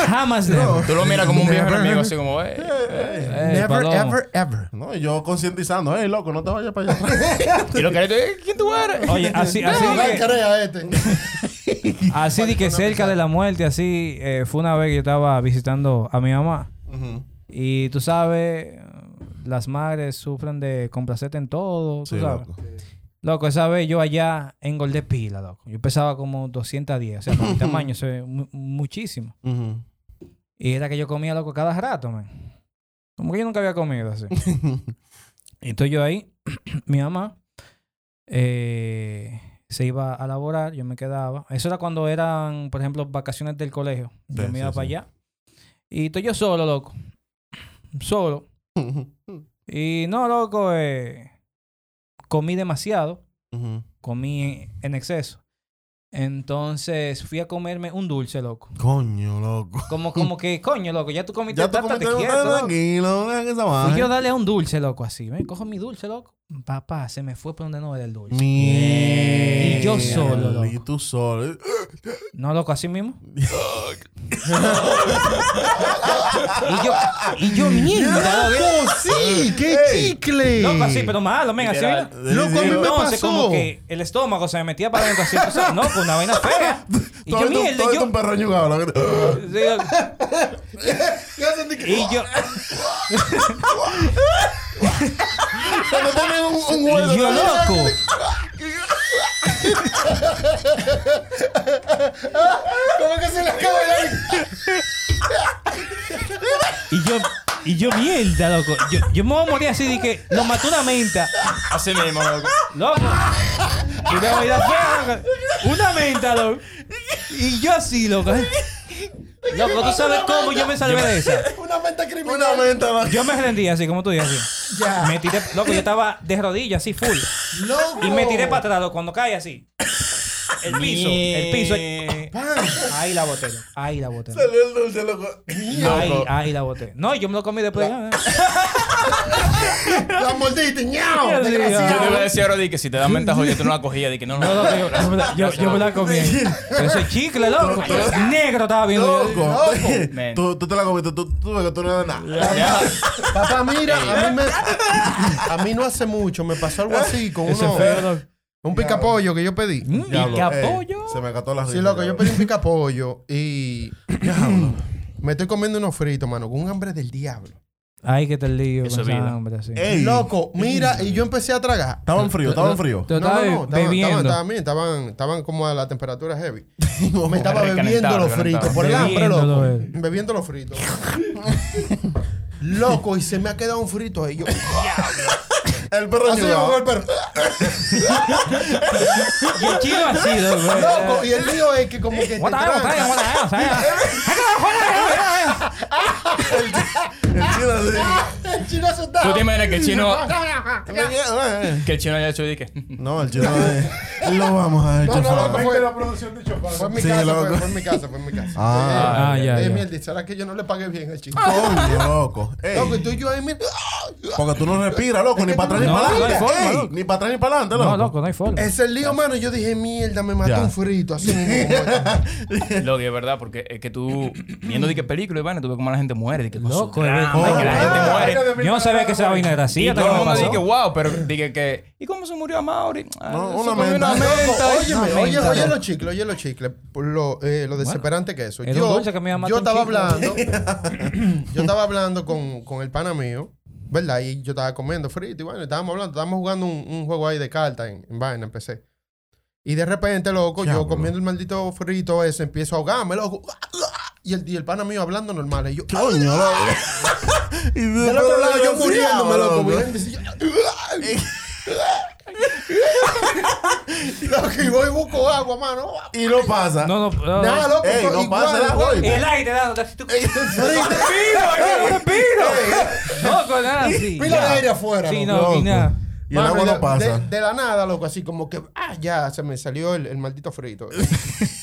Jamás never. Tú lo miras como un viejo Never. enemigo, así como, eh. Ey, Never, palomo. ever, ever. No, y yo concientizando, hey, loco, no te vayas para allá atrás. (laughs) Y lo que eres, eh, ¿quién tú eres? Oye, así, (laughs) así, No, de que, crea este. (laughs) así de que cerca de la muerte, así, eh, fue una vez que yo estaba visitando a mi mamá. Y tú sabes, las madres sufren de complacerte en todo, tú sabes. loco. Loco, esa vez yo allá engordé pila, loco. Yo pesaba como 210, o sea, mi (laughs) tamaño, mu- muchísimo. Y era que yo comía, loco, cada rato, man. Como que yo nunca había comido así. Y (laughs) Entonces yo ahí, (clears throat) mi mamá eh, se iba a laborar, yo me quedaba. Eso era cuando eran, por ejemplo, vacaciones del colegio. Yo Sí, me iba sí. para allá. Y estoy yo solo, loco. Solo. (laughs) Y no, loco, eh, comí demasiado. Comí en, en exceso. Entonces fui a comerme un dulce, loco. Coño, loco. Como, como que, coño, loco, ya tú comiste, Ya tú comiste quieto, loco. tranquilo, esa Fui yo a darle a un dulce, loco, así. ¿ven? Cojo mi dulce, loco. Papá, se me fue por donde no era el dulce. Y yo solo, loco. Y tú solo. No, loco, así mismo. (laughs) y yo, y yo, mierda, loco. ¡Oh, sí! ¡Qué chicle! Loco, así, pero malo, venga, así. Loco, a mí me Entonces, pasó. como que el estómago se me metía para adentro así, o sea, no, con una vaina fea. (laughs) Y yo, Todo esto- mierda, todo y esto un yo... perro ñugado. (laughs) y yo, (laughs) Cuando tienen un, un huevo. y yo, loco. ¿Cómo que se le acaba de Y yo, y yo, mierda, loco. Yo, yo me voy a morir así de que nos mató una menta. Así mismo, loco. Loco. Y una vaina fea, loco. Una menta, loco. Y yo así, loco. Loco, ¿tú sabes cómo yo me salvé de esa? Una menta criminal. Una menta. loco. Yo me rendí así, como tú dices. así. Ya. Me tiré, loco, yo estaba de rodillas así, full. Loco. Y me tiré para atrás, loco, cuando cae así. El piso, el piso. Ahí la boté. Ahí la boté. Salió el dulce, loco. Ahí, ahí la boté. No, yo me lo comí después. ya. (laughs) La mordiste, ñao. Yo te iba a decir ahora que si te dan ventaja, oye, tú no la cogías. Di que no, No, yo, yo me la- yo, yo la comí. (laughs) Pero ese chicle, loco. Negro estaba viendo. yo. Loco. Tú, te la comiste. Tú, que tú no eres nada. Papá, mira, a mí, me, a mí no hace mucho me pasó algo así con Ese uno, un picapollo que yo pedí. Diablo, ¿Y ey, capollo? Se me cató la Sí, risa, loco, yo pedí un picapollo y (clears throat) (clears throat) me estoy comiendo unos fritos, mano, con un hambre del diablo. Ay, que te lío Eso vida. hambre así. Ey, Loco, mira, y yo empecé a tragar. Estaban fríos, estaban fríos. No, no, no, estaban, bebiendo. estaban, estaban bien, estaban, estaban como a la temperatura heavy. (laughs) No, Me estaba bebiendo los fritos, por el hambre, loco. Bebiendo los fritos. (laughs) Loco, y se me ha quedado un frito ahí. Yo, (laughs) El perro así como el perro. Y el así, (laughs) loco. Loco, y el lío es que como que What (laughs) what? (laughs) El chino así. El chino asustado. Tú te imaginas que el chino, (laughs) que el chino haya hecho di que. No, el chino es. Lo vamos a No, no, echar. loco, fue, la producción de Chopin. fue en mi Sí, casa, loco. fue, fue en mi casa, fue en mi casa. Ah. Ah, ya, Eh, ya. mierda, ¿será que yo no le pagué bien al chico? Coño, loco. Ey, Loco, y tú y yo ahí, mira. porque tú no respiras, loco, ni para atrás ni No, para no adelante. loco. Ni para atrás ni para adelante, loco. No, loco, no hay forma. Ese es el lío, mano. Yo dije, mierda, me mató un frito. Así (laughs) mismo. Lo que es verdad, porque es que tú, viendo de qué película y vaina, tú ves cómo la gente muere. De que Loco, y la gente muere. Yo no sabía que esa vaina era así. Y todo que el mundo dice, wow, pero dije que. ¿Y cómo se murió a Mauri? Ah, No, se una menta. Oye, oye los chicles, oye los chicles. Por Lo, eh, lo desesperante que es eso. Yo, yo estaba hablando, (laughs) (clears throat) yo estaba hablando con, con el pana mío, ¿verdad? Y yo estaba comiendo frito y bueno, estábamos hablando, estábamos jugando un, un juego ahí de cartas en, en vaina, empecé. Y de repente, loco, yo comiendo el maldito frito ese, empiezo a ahogarme, loco. Y el, y el pana mío hablando normal. Y yo, Coño. (laughs) Y del otro lado yo muriéndome, loco. loco. y y voy y busco agua, mano. Y no pasa. No, no, no. Nada, loco. Ey, no igual, pasa el agua, oíste. El aire dando así tú. ¡Respiro! ¡Respiro! Loco, nada así. Pila de aire afuera. Sí, loco. no, y nada. Y el agua no pasa. De, de la nada, loco, así como que, ah, ya, se me salió el, el maldito frito. (laughs)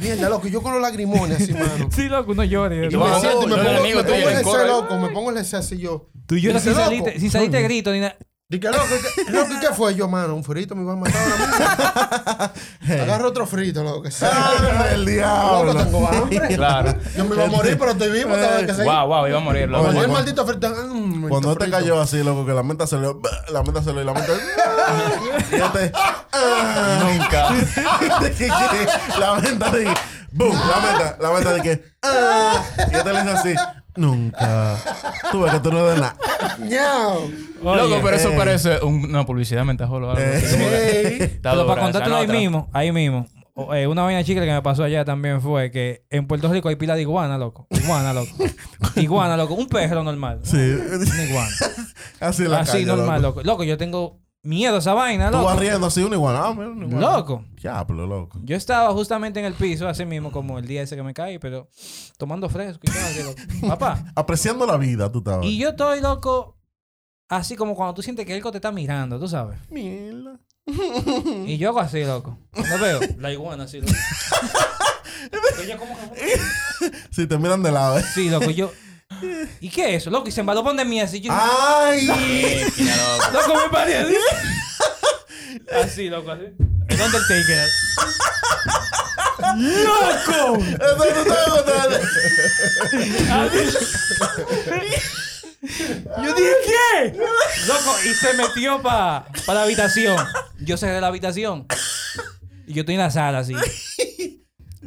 Mierda, loco, yo con los lagrimones así, mano. Sí, loco, no llores. Y me siento y me pongo, me el en ese, loco, me pongo el ese así yo. Tú lloras sin salirte, sin salirte grito ni nada. Dije, loco, ¿qué, (laughs) loco, ¿y qué fue yo, mano? Un frito me iba a matar ahora mismo. (laughs) Agarro otro frito, loco, que sea. Ah, el Loco, diablo. tengo hambre. Claro. Yo me iba a morir, pero estoy vivo, tengo que seguir. Wow, wow, iba a morir. loco. Cuando el maldito frito. mm, Cuando te frito. cayó así, loco, que la menta se le... La menta se le... La menta... (laughs) Y este... Nunca. la menta de... ¡Bum! La menta. La menta de que... ah, Y este le dice así... Nunca. Tú ves que tú no eres nada. Loco, pero eso ey. parece un- una publicidad mentajolo o algo. Eh. Está Pero dura, para contártelo esa ahí nota. mismo, ahí mismo. o- eh, una vaina chica que me pasó allá también fue que en Puerto Rico hay pila de iguana, loco. Iguana, loco. (laughs) iguana, loco. Un perro normal. Sí. Una iguana. Así en la Así calle, normal, loco. loco. Loco, yo tengo miedo a esa vaina, Tú vas loco. riendo así iguana. Ah, iguana. Loco. Diablo, loco. Yo estaba justamente en el piso, así mismo como el día ese que me caí, pero tomando fresco y todo así, loco. (laughs) Papá. Apreciando la vida, tú estabas. Y yo estoy loco, así como cuando tú sientes que el te está mirando, tú sabes. Mierda. Y yo hago así, loco. ¿No veo? (laughs) La iguana así, loco. (laughs) Ella como que... Si te miran de lado, ¿eh? Sí, loco, yo... ¿Y qué es eso, loco? Y se embaló de mí así. Yo, ¡Ay! (laughs) Mira, loco. Loco, me paré así. Así, loco, así. ¿Dónde el Undertaker? ¡Loco! Yo dije, ¿qué? Loco, y se metió para la habitación. Yo cerré la habitación. Y yo estoy en la sala así.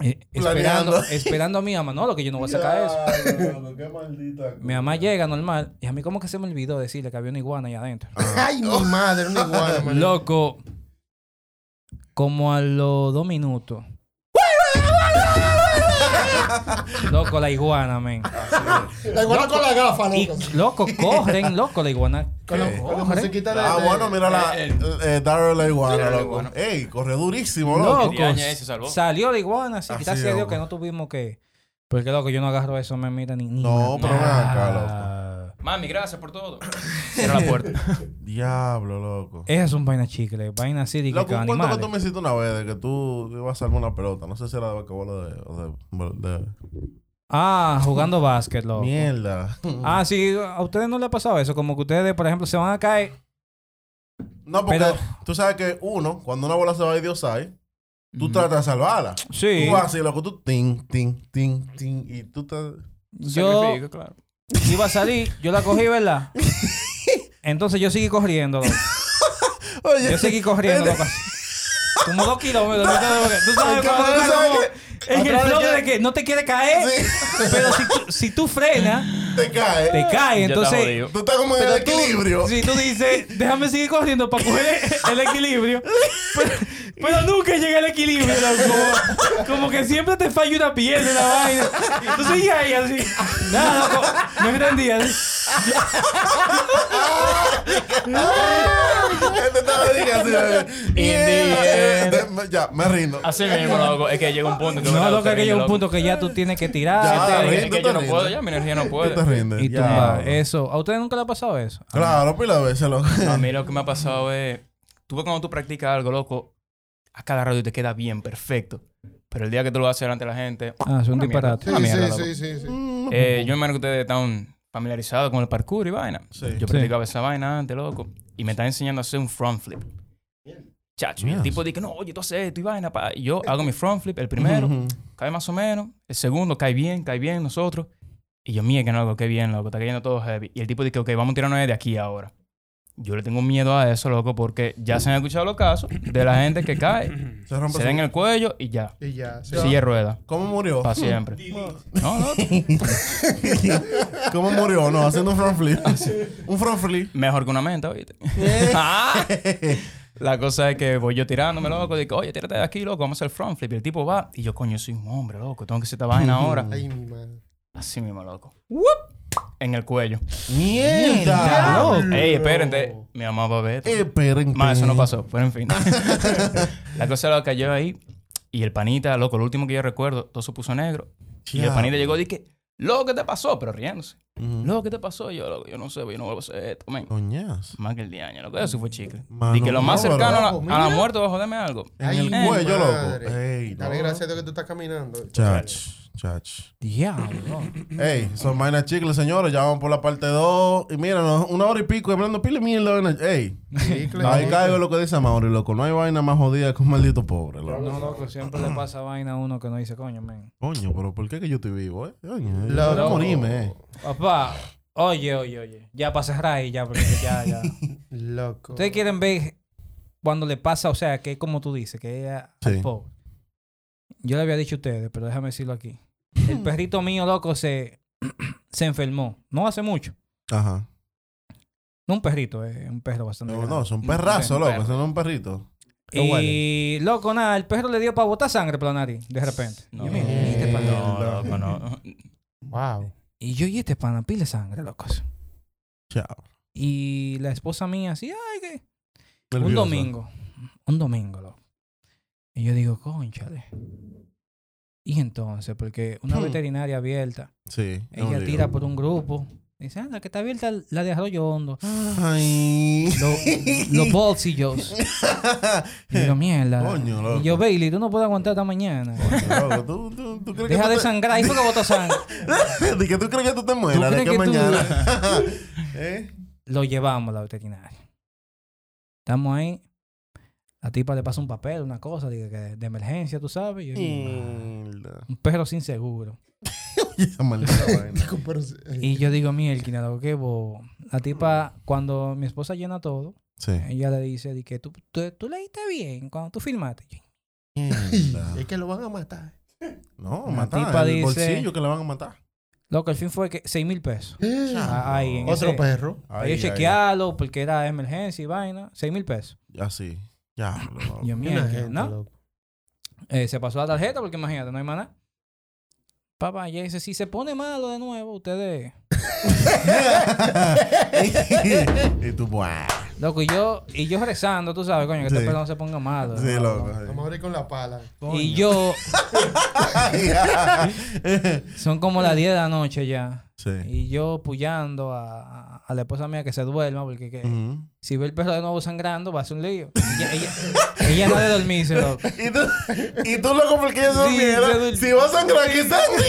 Eh, esperando, esperando a mi mamá. No, lo que yo no voy a sacar eso. Ay, loco, qué maldita (laughs) Mi mamá llega normal. Y a mí como que se me olvidó decirle que había una iguana ahí adentro. (laughs) Ay, mi madre, una iguana. (laughs) Loco, como a los dos minutos. Loco, la iguana, men. La iguana con la gafa, Y, loco. loco, corren, loco, la iguana. Ah, bueno, mira la. Eh, Eh, Daryl la iguana, loco. iguana. Ey, corre durísimo, loco. Loco, Diaña ese salvó. salió la iguana, Gracias a es, Dios que no tuvimos que. Porque, loco, yo no agarro eso, me mira ni. ni No, pero ven acá, loco. Mami, gracias por todo. (laughs) Cierra la puerta. Diablo, loco. Esas son vainas chicles, vainas así de que Loco, un cuento que tú me hiciste una vez de que tú ibas a armar una pelota. No sé si era de basquetbol o de. o de- de- Ah, jugando (laughs) básquet, loco. Mierda. Ah, sí, a ustedes no les ha pasado eso. Como que ustedes, por ejemplo, se van a caer. No, porque Pero- tú sabes que uno, cuando una bola se va a Dios hay, tú tratas de salvarla. Sí. Tú vas así, loco, tú tin, tin, tin, tin, y tú te. Yo Sacrificio, claro. iba a salir, yo la cogí, ¿verdad? (laughs) Entonces yo seguí corriendo, loco. Oye, Yo seguí corriendo, loco. Como dos kilómetros. ¿no? Tú sabes, Ay, cuando ¿cómo tú sabes que- En el flow que- de que no te quiere caer, Sí. pero si tú, si tú frenas, te caes. te está Entonces, jodido. Tú estás como en el tú- equilibrio. Si tú dices, déjame seguir corriendo para coger el equilibrio. Pero, (laughs) pero nunca llega el equilibrio, loco. Como, que siempre te falla una pierna en la vaina. Y tú sigues ahí así. Nada, loco. No entendía. Yeah. Ya, me rindo. Así mismo, loco. Es que llega un punto que... No, loco, que Usted llega un punto que ya tú tienes que Ya, tirar. Es que- rindes, es que yo no puedo ya, mi energía no Tú te puede. rindes. Y Ya. tumba. Eso. ¿A ustedes nunca le ha pasado eso? Claro, pila de veces, loco. A mí lo que me ha pasado es... Tú ves cuando tú practicas algo, loco, a cada rato te queda bien, perfecto. Pero el día que tú lo vas a hacer ante la gente... Ah, es un disparate. Sí, sí, sí, sí, sí. Eh, yo me imagino que ustedes están familiarizados con el parkour y vaina. Sí. Yo Sí. practicaba esa vaina antes, loco. Y me están enseñando a hacer un front flip. Chacho, y el tipo dice, no, oye, tú haces esto y vaina. Pa. Y yo hago mi front flip, el primero, cae más o menos. El segundo cae bien, cae bien nosotros. Y yo, mía, que no, loco, qué bien, loco, está cayendo todo heavy. Y el tipo dice, ok, vamos a tirarnos de aquí ahora. Yo le tengo miedo a eso, loco, porque ya se han escuchado los casos de la gente que cae, Se rompe se da en el cuello y ya. Y ya. sí. Silla de rueda. ¿Cómo murió? Para siempre. (laughs) No, no. ¿Cómo murió? No, haciendo un front flip. un front flip. Mejor que una menta, ¿oíste? Ah. (laughs) La cosa es que voy yo tirándome, loco. Digo, oye, tírate de aquí, loco. Vamos a hacer el front flip. Y el tipo va. Y yo, coño, soy un hombre, loco. Tengo que hacer esta vaina (laughs) ahora. Ay, mi madre. Así mismo, loco. En el cuello. ¡Mierda! Ey, espérense. Mi mamá va a ver. Esperen. Más, eso no pasó. Pero en fin. (laughs) la cosa es lo que cayó ahí. Y el panita, loco, lo último que yo recuerdo, todo se puso negro. Y el panita llegó y dije, loco, ¿qué te pasó? Pero riéndose. Ujú. Loco, ¿qué te pasó? Yo, loco, yo no sé, yo no vuelvo a hacer esto, men. Coñas. Más que el diaño, loco. Eso fue chicle. Mano, y que lo más no, cercano a la, loco, a la mira. muerte va a joderme algo. En Ay, el cuello, loco. Ey, Dale no. gracias a Dios que tú estás caminando. Chach, chach. Diablo. Ey, son vainas chicles, señores. Ya vamos por la parte 2. Y mira, no, una hora y pico hablando pile mierda. Ey, Chicle, ahí caigo lo que dice Mauri, loco. No hay vaina más jodida que un maldito pobre, loco. No, loco, siempre le pasa vaina a uno que no dice, coño, men. Coño, pero ¿por qué que yo estoy vivo, eh? Coño, yo morirme, eh. Papá, oye, oye, oye. Ya para cerrar ahí, ya, porque ya, ya. (laughs) Loco. Ustedes quieren ver cuando le pasa, o sea, que es como tú dices, que es a- al Sí. pobre. Yo le había dicho a ustedes, pero déjame decirlo aquí. El perrito mío, loco, se, (clears throat) se enfermó. No hace mucho. Ajá. No un perrito, es un perro bastante No, no, son perrazos, un loco. Son un perrito. Y, loco, nada, el perro le dio para botar sangre por la nariz, de repente. No, no, loco, no. (laughs) Wow. Y yo, y este pana, pile sangre, loco. Chao. Y la esposa mía, así, ay, que. Un Nerviosa. domingo. Un domingo, loco. Y yo digo, conchale. Y entonces, porque una Hmm. veterinaria abierta, Sí. un ella tira por un grupo Dice, anda, que está abierta la de Arroyo Hondo. Ay. Lo- los bolsillos. Y (laughs) digo, mierda. Coño, loco. y yo, Bailey, tú no puedes aguantar hasta mañana. Loco, ¿tú, tú, tú crees Deja que de te- sangrar. Ahí fue que botó sangre. (laughs) ¿De que tú crees que tú te mueras de que que mañana? (laughs) ¿Eh? Lo llevamos a la veterinaria. Estamos ahí. La tipa le pasa un papel, una cosa de, de- emergencia, tú sabes. Y yo, un perro sin seguro. (laughs) Esa maldita (laughs) vaina. Pero, eh, Y yo digo, mierda, lo que bobo. La tipa, cuando mi esposa llena todo, Sí. ella le dice de que tú, tú, tú leíste bien cuando tú filmaste. (laughs) Es que lo van a matar. No, La matar. tipa el dice- bolsillo que le van a matar. Loco, el fin fue que 6 mil pesos. (gasps) Ah, Ahí, en Otro ese- perro. Ay, yo chequearlo porque era emergencia y vaina. 6 mil pesos. Así. Ya. Yo, mierda, ¿no? Eh, se pasó la tarjeta porque imagínate, no hay nada. Papá, ya dice, si se pone malo de nuevo, ustedes... (laughs) y tú, buah. Loco, y yo, y yo rezando, tú sabes, coño, que Sí. este perro no se ponga malo. Sí, loco. Vamos a abrir con la pala. Y yo, (laughs) son como las 10 de la noche ya. Sí. Y yo puyando a, a- la esposa mía que se duerma porque que, si ve el perro de nuevo sangrando va a ser un lío. Ella, ella, ella no de dormirse, loco. (laughs) Y tú, y tú loco porque ella se Sí, durmiera. Si va a sangrar, que sangre.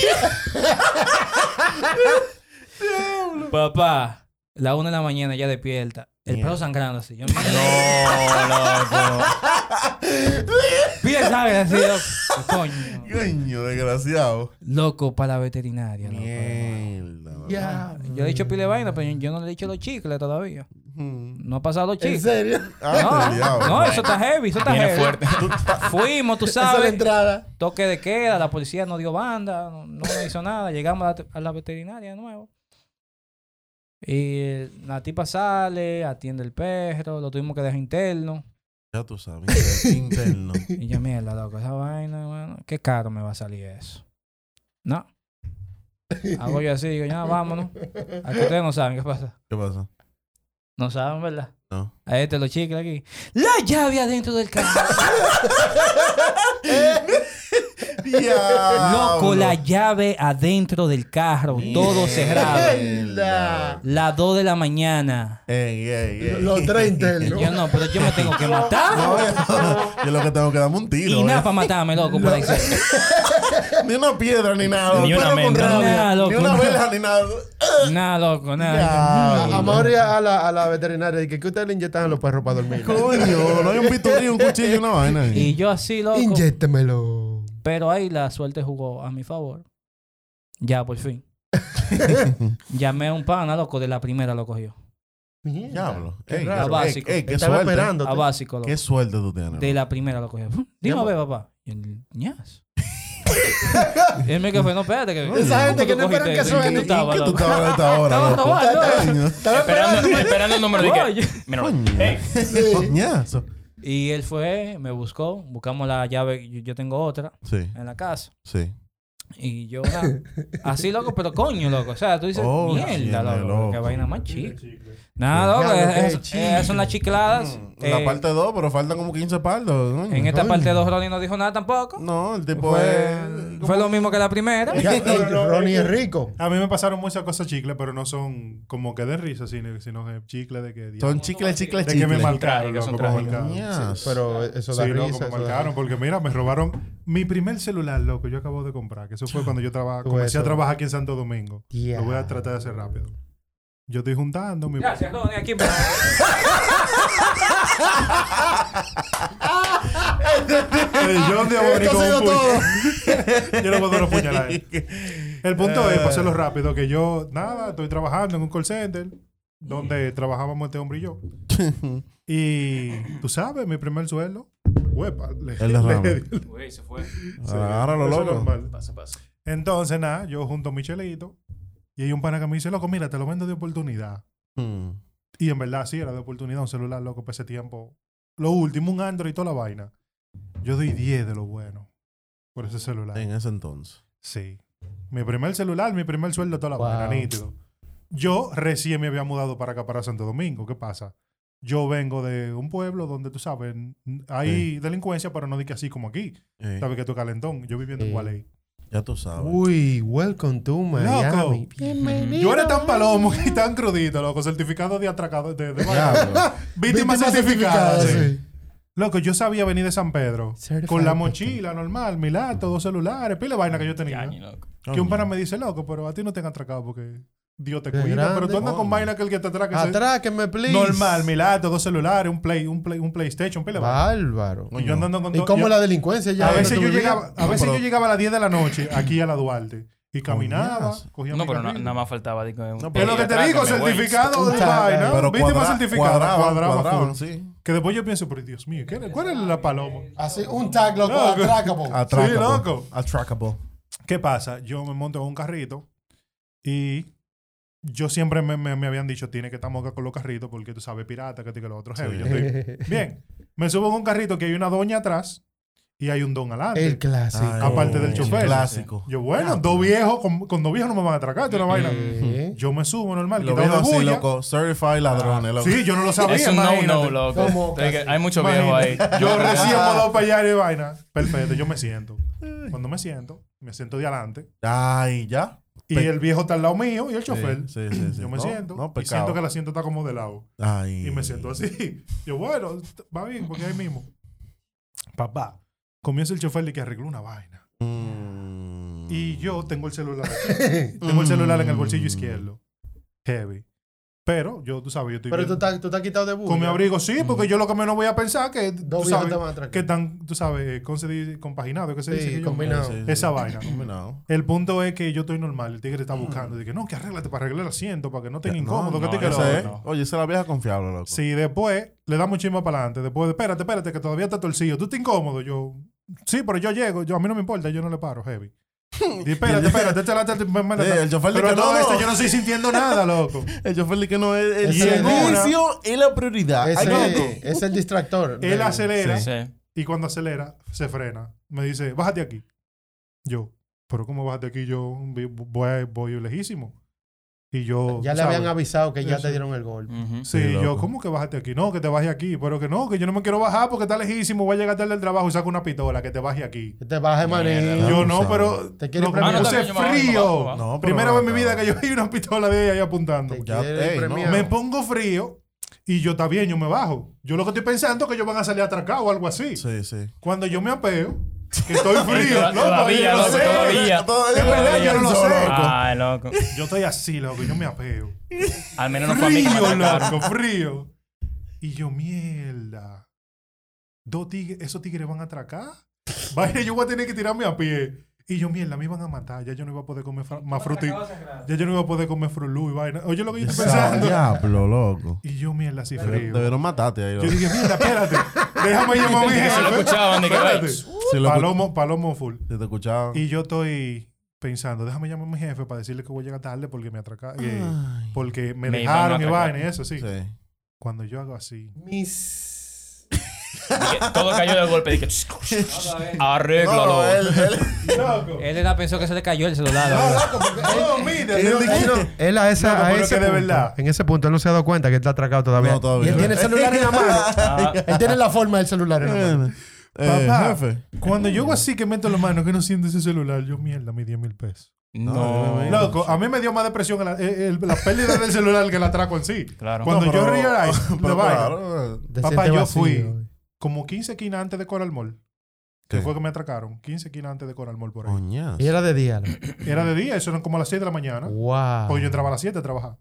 (laughs) Papá, la una de la mañana ya despierta. El perro sangrando así. Yo, (laughs) No, loco. Pide sangre así, loco. Coño. Coño, desgraciado. Loco para la veterinaria, loco. Mierda. Ya. Yo he dicho pile vaina, pero yo, no le he dicho los chicles todavía. No ha pasado los ¿En chicles. serio? Ah. No, eso está heavy, eso está Viene heavy. fuerte. (laughs) Fuimos, tú Esa es la sabes. entrada. Toque de queda, la policía no dio banda, no, no me hizo nada. Llegamos a la, a la veterinaria de nuevo. Y la tipa sale, atiende el perro, lo tuvimos que dejar interno. Ya tú sabes. (laughs) Interno. Y yo, mierda, loco, esa vaina, bueno, qué caro me va a salir eso. No. (laughs) Hago yo así, digo, ya, vámonos. Aquí ustedes no saben qué pasa. ¿Qué pasa? No saben, ¿verdad? No. A este los chicles aquí. La llave adentro del carro. (laughs) Loco, la llave adentro del carro, todo cerrado. Mierda. Las 2 de la mañana. Ey, ey, ey. Los tres Y internos. yo no, pero yo me tengo que matar. No, yo, yo lo que tengo que darme un tiro. y nada eh. para matarme, loco, por ahí. (laughs) Ni una piedra, ni nada. Ni una menta. Nada, loco, Ni una nada. verja, ni nada. (laughs) Nada, loco, nada. Ya. A Mauri a la, a la veterinaria y que, ustedes le inyectan a los perros para dormir. Coño, no hay un pistorín, un cuchillo, una vaina. Y yo así, loco. Inyéctemelo. Pero ahí la suerte jugó a mi favor. Ya, por fin. (laughs) Llamé a un pana, loco, de la primera lo cogió. Diablo. Qué Ey, raro. ey, básico. ey, qué Estaba suerte. esperando. A básico, loco. Qué suerte tú tienes. De la primera lo cogió. (laughs) Dime a ver, papá. Y él, ñas. y él me quedó, no, espérate. Que, (laughs) Esa gente que no ¿cómo esperan que suene. ¿Qué tú estabas, ¿Qué tú estabas a esta hora, Estaba robando. Coño. Estaba Esperando, el número de que. Mira, Coño. Y él fue, me buscó, buscamos la llave, yo, yo tengo otra Sí, en la casa. sí. Y yo, nada, así loco, pero coño, loco. O sea, tú dices, Oh, mierda, loco, loco. qué vaina más chica. Nada, loco, es- es- es- son las chicladas. Mm, La Eh, parte 2, pero faltan como 15 pardos. coño. en esta Coño. parte 2 Ronnie no dijo nada tampoco. No, el tipo Fue, es. fue lo mismo que la primera. Y (laughs) Ronnie es rico. A mí me pasaron muchas cosas chicle, pero no son como que de risa, sino, sino que chicle de que... Son chicle, chicle, de que me son loco, me. Ñas. Pero eso da Sí, loco, risa. me da marcaron risa. porque mira, me robaron mi primer celular, loco, yo acabo de comprar, que eso fue cuando yo traba- Tú comencé a eso. trabajar aquí en Santo Domingo. Ya. Lo voy a tratar de hacer rápido. Yo estoy juntando mi... Gracias, Ronnie. Aquí (laughs) El John de (laughs) yo no puedo puñalar. (laughs) El punto es, para hacerlo rápido, que yo, nada, estoy trabajando en un call center donde trabajábamos este hombre y yo. Y tú sabes, mi primer sueldo, huepa, le, El derrame. le- Güey, se fue. Eso es loco. normal. Pasa, pasa. Entonces, nada, yo junto a mi chelito y hay un pana que me dice, loco, mira, te lo vendo de oportunidad. Hmm. Y en verdad sí, era de oportunidad, un celular, loco, para ese tiempo. Lo último, un Android y toda la vaina. Yo doy 10 de lo bueno por ese celular. En ese entonces. Sí. Mi primer celular, mi primer sueldo, toda la Wow. vaina, nítido. Yo recién me había mudado para acá, para Santo Domingo. ¿Qué pasa? Yo vengo de un pueblo donde, tú sabes, hay delincuencia, pero no di que así como aquí. ¿Sabes que tú calentón? Yo viviendo en. Gualey. Ya tú sabes. Uy, welcome to Miami. Yo era tan palomo y tan crudito, loco. Certificado de atracado. De, de. (laughs) Víctima Víctima certificada. Loco, yo sabía venir de San Pedro Certified con la mochila normal, mi lato, dos celulares, pila de vaina que yo tenía. Yañi, loco. Que un pana me dice, loco, pero a ti no te han atracado porque Dios te Qué cuida. grande. Pero tú andas con vaina que el que te atraque. se- Atráqueme, please. Normal, mi lato, dos celulares, un play, un play, un PlayStation, pila de vaina. Bárbaro. Y yo andando con ¿Y todo- cómo yo- la delincuencia ya? A veces ¿Dónde yo llegaba, a No, veces pero- yo llegaba a las 10 de la noche aquí a la Duarte y caminaba, Coñazo. cogía No, pero na- carril. nada más faltaba. Digo, No, Es lo que te digo, certificado de vaina. Pero Víctima cuadra- certificada, cuadraba cuadraban, full. sí. Que después yo pienso, pero Dios mío, ¿qué- ¿cuál es la paloma? Así, un tag, loco, Loco. atracable. Atracable. loco. Atracable. ¿Qué pasa? Yo me monto en un carrito y yo siempre me, me- me habían dicho, tiene que estar moca con los carritos porque tú sabes, pirata, que esto y que lo otro. heavy. Sí. Yo estoy- Bien, me subo en un carrito que hay una doña atrás y hay un don adelante. El clásico. Ay, Aparte del el chofer. Clásico. Yo, bueno, dos viejos, con, con dos viejos no me van a atracar, es una vaina. Eh, Yo me subo normal, Lo de así, loco. Certified ladrones, loco. Sí, yo no lo sabía, Es un no, no, loco. ¿Cómo Te? Hay muchos viejos ahí. Yo recién modo para allá y vaina. Perfecto, yo me siento. Cuando me siento, me siento de adelante. Ay, ya. Y el viejo está al lado mío y el chofer. Sí, sí. Yo me No, siento. No, y siento que el asiento está como de lado. Ay. Y me siento así. (laughs) Yo, bueno, va bien, porque ahí mismo. Papá, comienza el chofer de que arregló una vaina. Mm. Y yo tengo el celular. tengo el celular en el bolsillo izquierdo. Heavy. Pero yo, tú sabes, yo estoy Pero bien- tú estás, tú estás quitado de bulla. con mi abrigo, sí, porque yo lo que menos voy a pensar que tú Dos sabes te van a atracar. que están, tú sabes, concedi- compaginado, que se dice Sí, que yo- combinado. Sí, sí, sí. Esa vaina. Combinado. El punto es que yo estoy normal, el tigre está buscando, dice no, que arréglate para arreglar el asiento, para que no tenga incómodo, que no, te que lo Ese otro. es. no. Oye, esa es la vieja confiable, loco. Sí, después le damos chisma para adelante. Después, espérate, espérate, que todavía está torcido. ¿Tú estás incómodo? Yo, sí, pero yo llego. Yo, a mí no me importa, yo no le paro, heavy. Y espérate, espérate, Sí, el chofer Pero dice, no, no, este, yo no estoy sintiendo nada, loco. (laughs) El chofer dice que no es el servicio es la prioridad. Ay, loco. Ese es el distractor. Él de- acelera Sí. y cuando acelera, se frena. Me dice, bájate aquí. Yo, pero ¿cómo bájate aquí? Yo voy, voy lejísimo. Y yo. Ya le ¿sabes? habían avisado que ya Eso. te dieron el golpe. Sí, Sí, yo. ¿cómo que bájate aquí? No, que te baje aquí. Pero que no, que yo no me quiero bajar porque está lejísimo. Voy a llegar tarde del trabajo y saco una pistola, que te baje aquí. Que te baje maní. Yo tú no, pero. Te quiere loco, premiar. me Ah, no, puse frío. No, Primera vez en mi vida que yo (laughs) vi una pistola de ella ahí apuntando. Te Ya, ey, no. Me pongo frío y yo está bien, yo me bajo. Yo lo que estoy pensando es que ellos van a salir atracados o algo así. Sí, sí. Cuando yo me apeo, que estoy frío. No, todavía, loco, sé. todavía. Todavía verdad, yo no lo sé. Ay, loco. Yo estoy así, loco, yo me apeo. Al menos no fue a mí que me Frío, atacaron. loco, frío. Y yo, mierda. Dos tigres, esos tigres van a atracar. Vaya, yo voy a tener que tirarme a pie. Y yo, mierda, me iban a matar. Ya yo no iba a poder comer más fruta. Ya yo no iba a poder comer frulú y vaina. Oye, lo que yo estoy pensando. Diablo, loco. Y yo, mierda, así frío. Debieron matarte ahí, Yo dije, mierda, espérate. (laughs) Déjame llamar a mi Que (laughs) se lo jefe. escuchaban, Espérate. "Ay, Si lo escu- Palomo, palomo full. si te escuchaban. Y yo estoy pensando, déjame llamar a mi jefe para decirle que voy a llegar tarde porque me atracaron. Ay. porque me, dejaron y vaina y eso, sí. Sí. Cuando yo hago así. Mis... todo cayó de golpe. Dije, arréglalo. No, él, él, Loco. Él pensó que se le cayó el celular. No, mira, él yo- dijo- Él a, esa, Loco, a ese de punto, verdad. en ese punto él no se ha dado cuenta que él está atracado todavía. No, todavía. Y él tiene el celular en la mano. Ah, (laughs) Él tiene la forma del celular en la mano. Eh, Papá, jefe. cuando yo hago así que meto la mano que no siento ese celular, yo mierda, mis 10 mil pesos. no. No, Loco, a mí me dio más depresión el- el- la pérdida del celular que el atraco en sí. Claro. Cuando No, yo pero- realize (laughs) pero Te Papá, yo vacío. fui. Como 15 esquinas antes de Coral Mall, que ¿Qué? fue que me atracaron, 15 esquinas antes de Coral Mall por ahí. Y era de día. ¿no? (clears throat) Era de día, eso eran como a las 6 de la mañana. Wow. Porque yo entraba a las 7 a trabajar.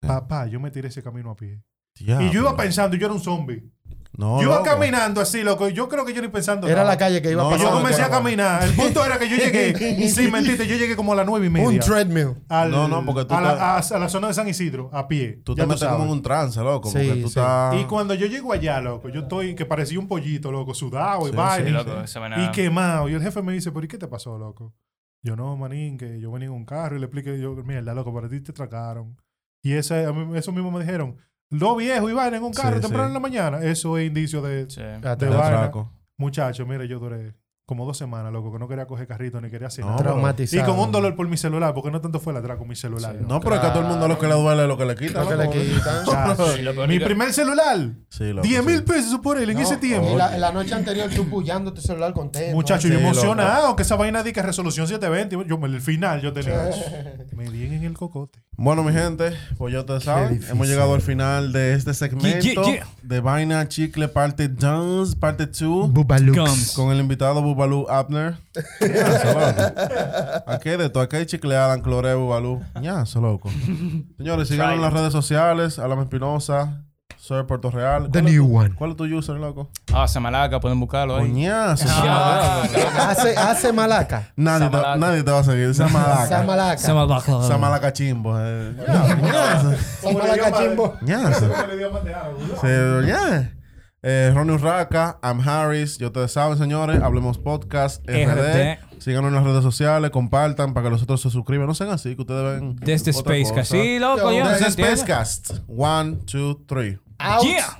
Papá, yo me tiré ese camino a pie. Diablo. Y yo iba pensando, yo era un zombie. No, yo iba loco. caminando así, loco. y Yo creo que yo ni pensando. Era nada. la calle que iba No, Y yo pasando. comencé a caminar. El punto era que yo llegué, (laughs) sin mentirte, yo llegué como a las 9 y media. Un treadmill. al- No, no, porque tú a, la, a- a la zona de San Isidro, a pie. Tú te metes como en un trance, loco. Sí, porque tú sí. estás. Y cuando yo llego allá, loco, yo estoy que parecía un pollito, loco, sudado y Sí. Sí, esa vaina- Y quemado. Y el jefe me dice, ¿pero y qué te pasó, loco? Yo, no, manín, que yo venía en un carro y le expliqué, yo, mierda, loco, para ti te atracaron. Y ese, a mí- eso mismo me dijeron, dos viejos y vaina en un carro Sí, temprano sí. en la mañana. Eso es indicio de, Sí. de de vaina. atraco. Muchacho, mire, yo duré como dos semanas, loco, que no quería coger carrito ni quería hacer No, nada. Y con un dolor por mi celular, porque no tanto fue la atrás con mi celular. ¿no? No, pero es que a todo el mundo lo que le duele es lo que le quitan. Lo que le quitan. (laughs) Mi primer celular, Sí, loco, 10 mil sí. pesos por él en No, ese y tiempo. la, la noche anterior tú pullando tu celular contento. Muchacho, Sí, yo loco. emocionado, que esa vaina di que resolución 720. Yo, el final yo tenía. (laughs) me di en el cocote. Bueno, mi gente, pues ya ustedes saben, hemos llegado al final de este segmento Yeah, yeah, yeah. de Vaina Chicle parte 2, parte 2, Gums. con el invitado Bubalú Abner. Ya, se loco. (laughs) Aquí hay de todo, aquí hay chicle Adam, Clore, Bubalú. Ya, se loco. (laughs) Señores, síganos en las redes sociales, Alan Espinosa, soy Puerto Real. The ¿Cuál es new tu- one. ¿Cuál es tu user, loco? Ah, Samalaca, pueden buscarlo ahí. Coñazo. hace, hace malaca. Nadie te, nadie te va a seguir. Samalaca. Samalaca. Samalaca. Samalaca chimbo. eh. Samalaca chimbo. Ñazo. Eh, Ronnie Urraca, I'm Harris. Ya ustedes saben, señores. Hablemos Podcast, RD. Síganos en las redes sociales, compartan para que los otros se suscriban. No sean así, que ustedes ven. Desde Spacecast. Sí, loco, Yo, yo. Desde. Spacecast. One, two, three. Out. Yeah.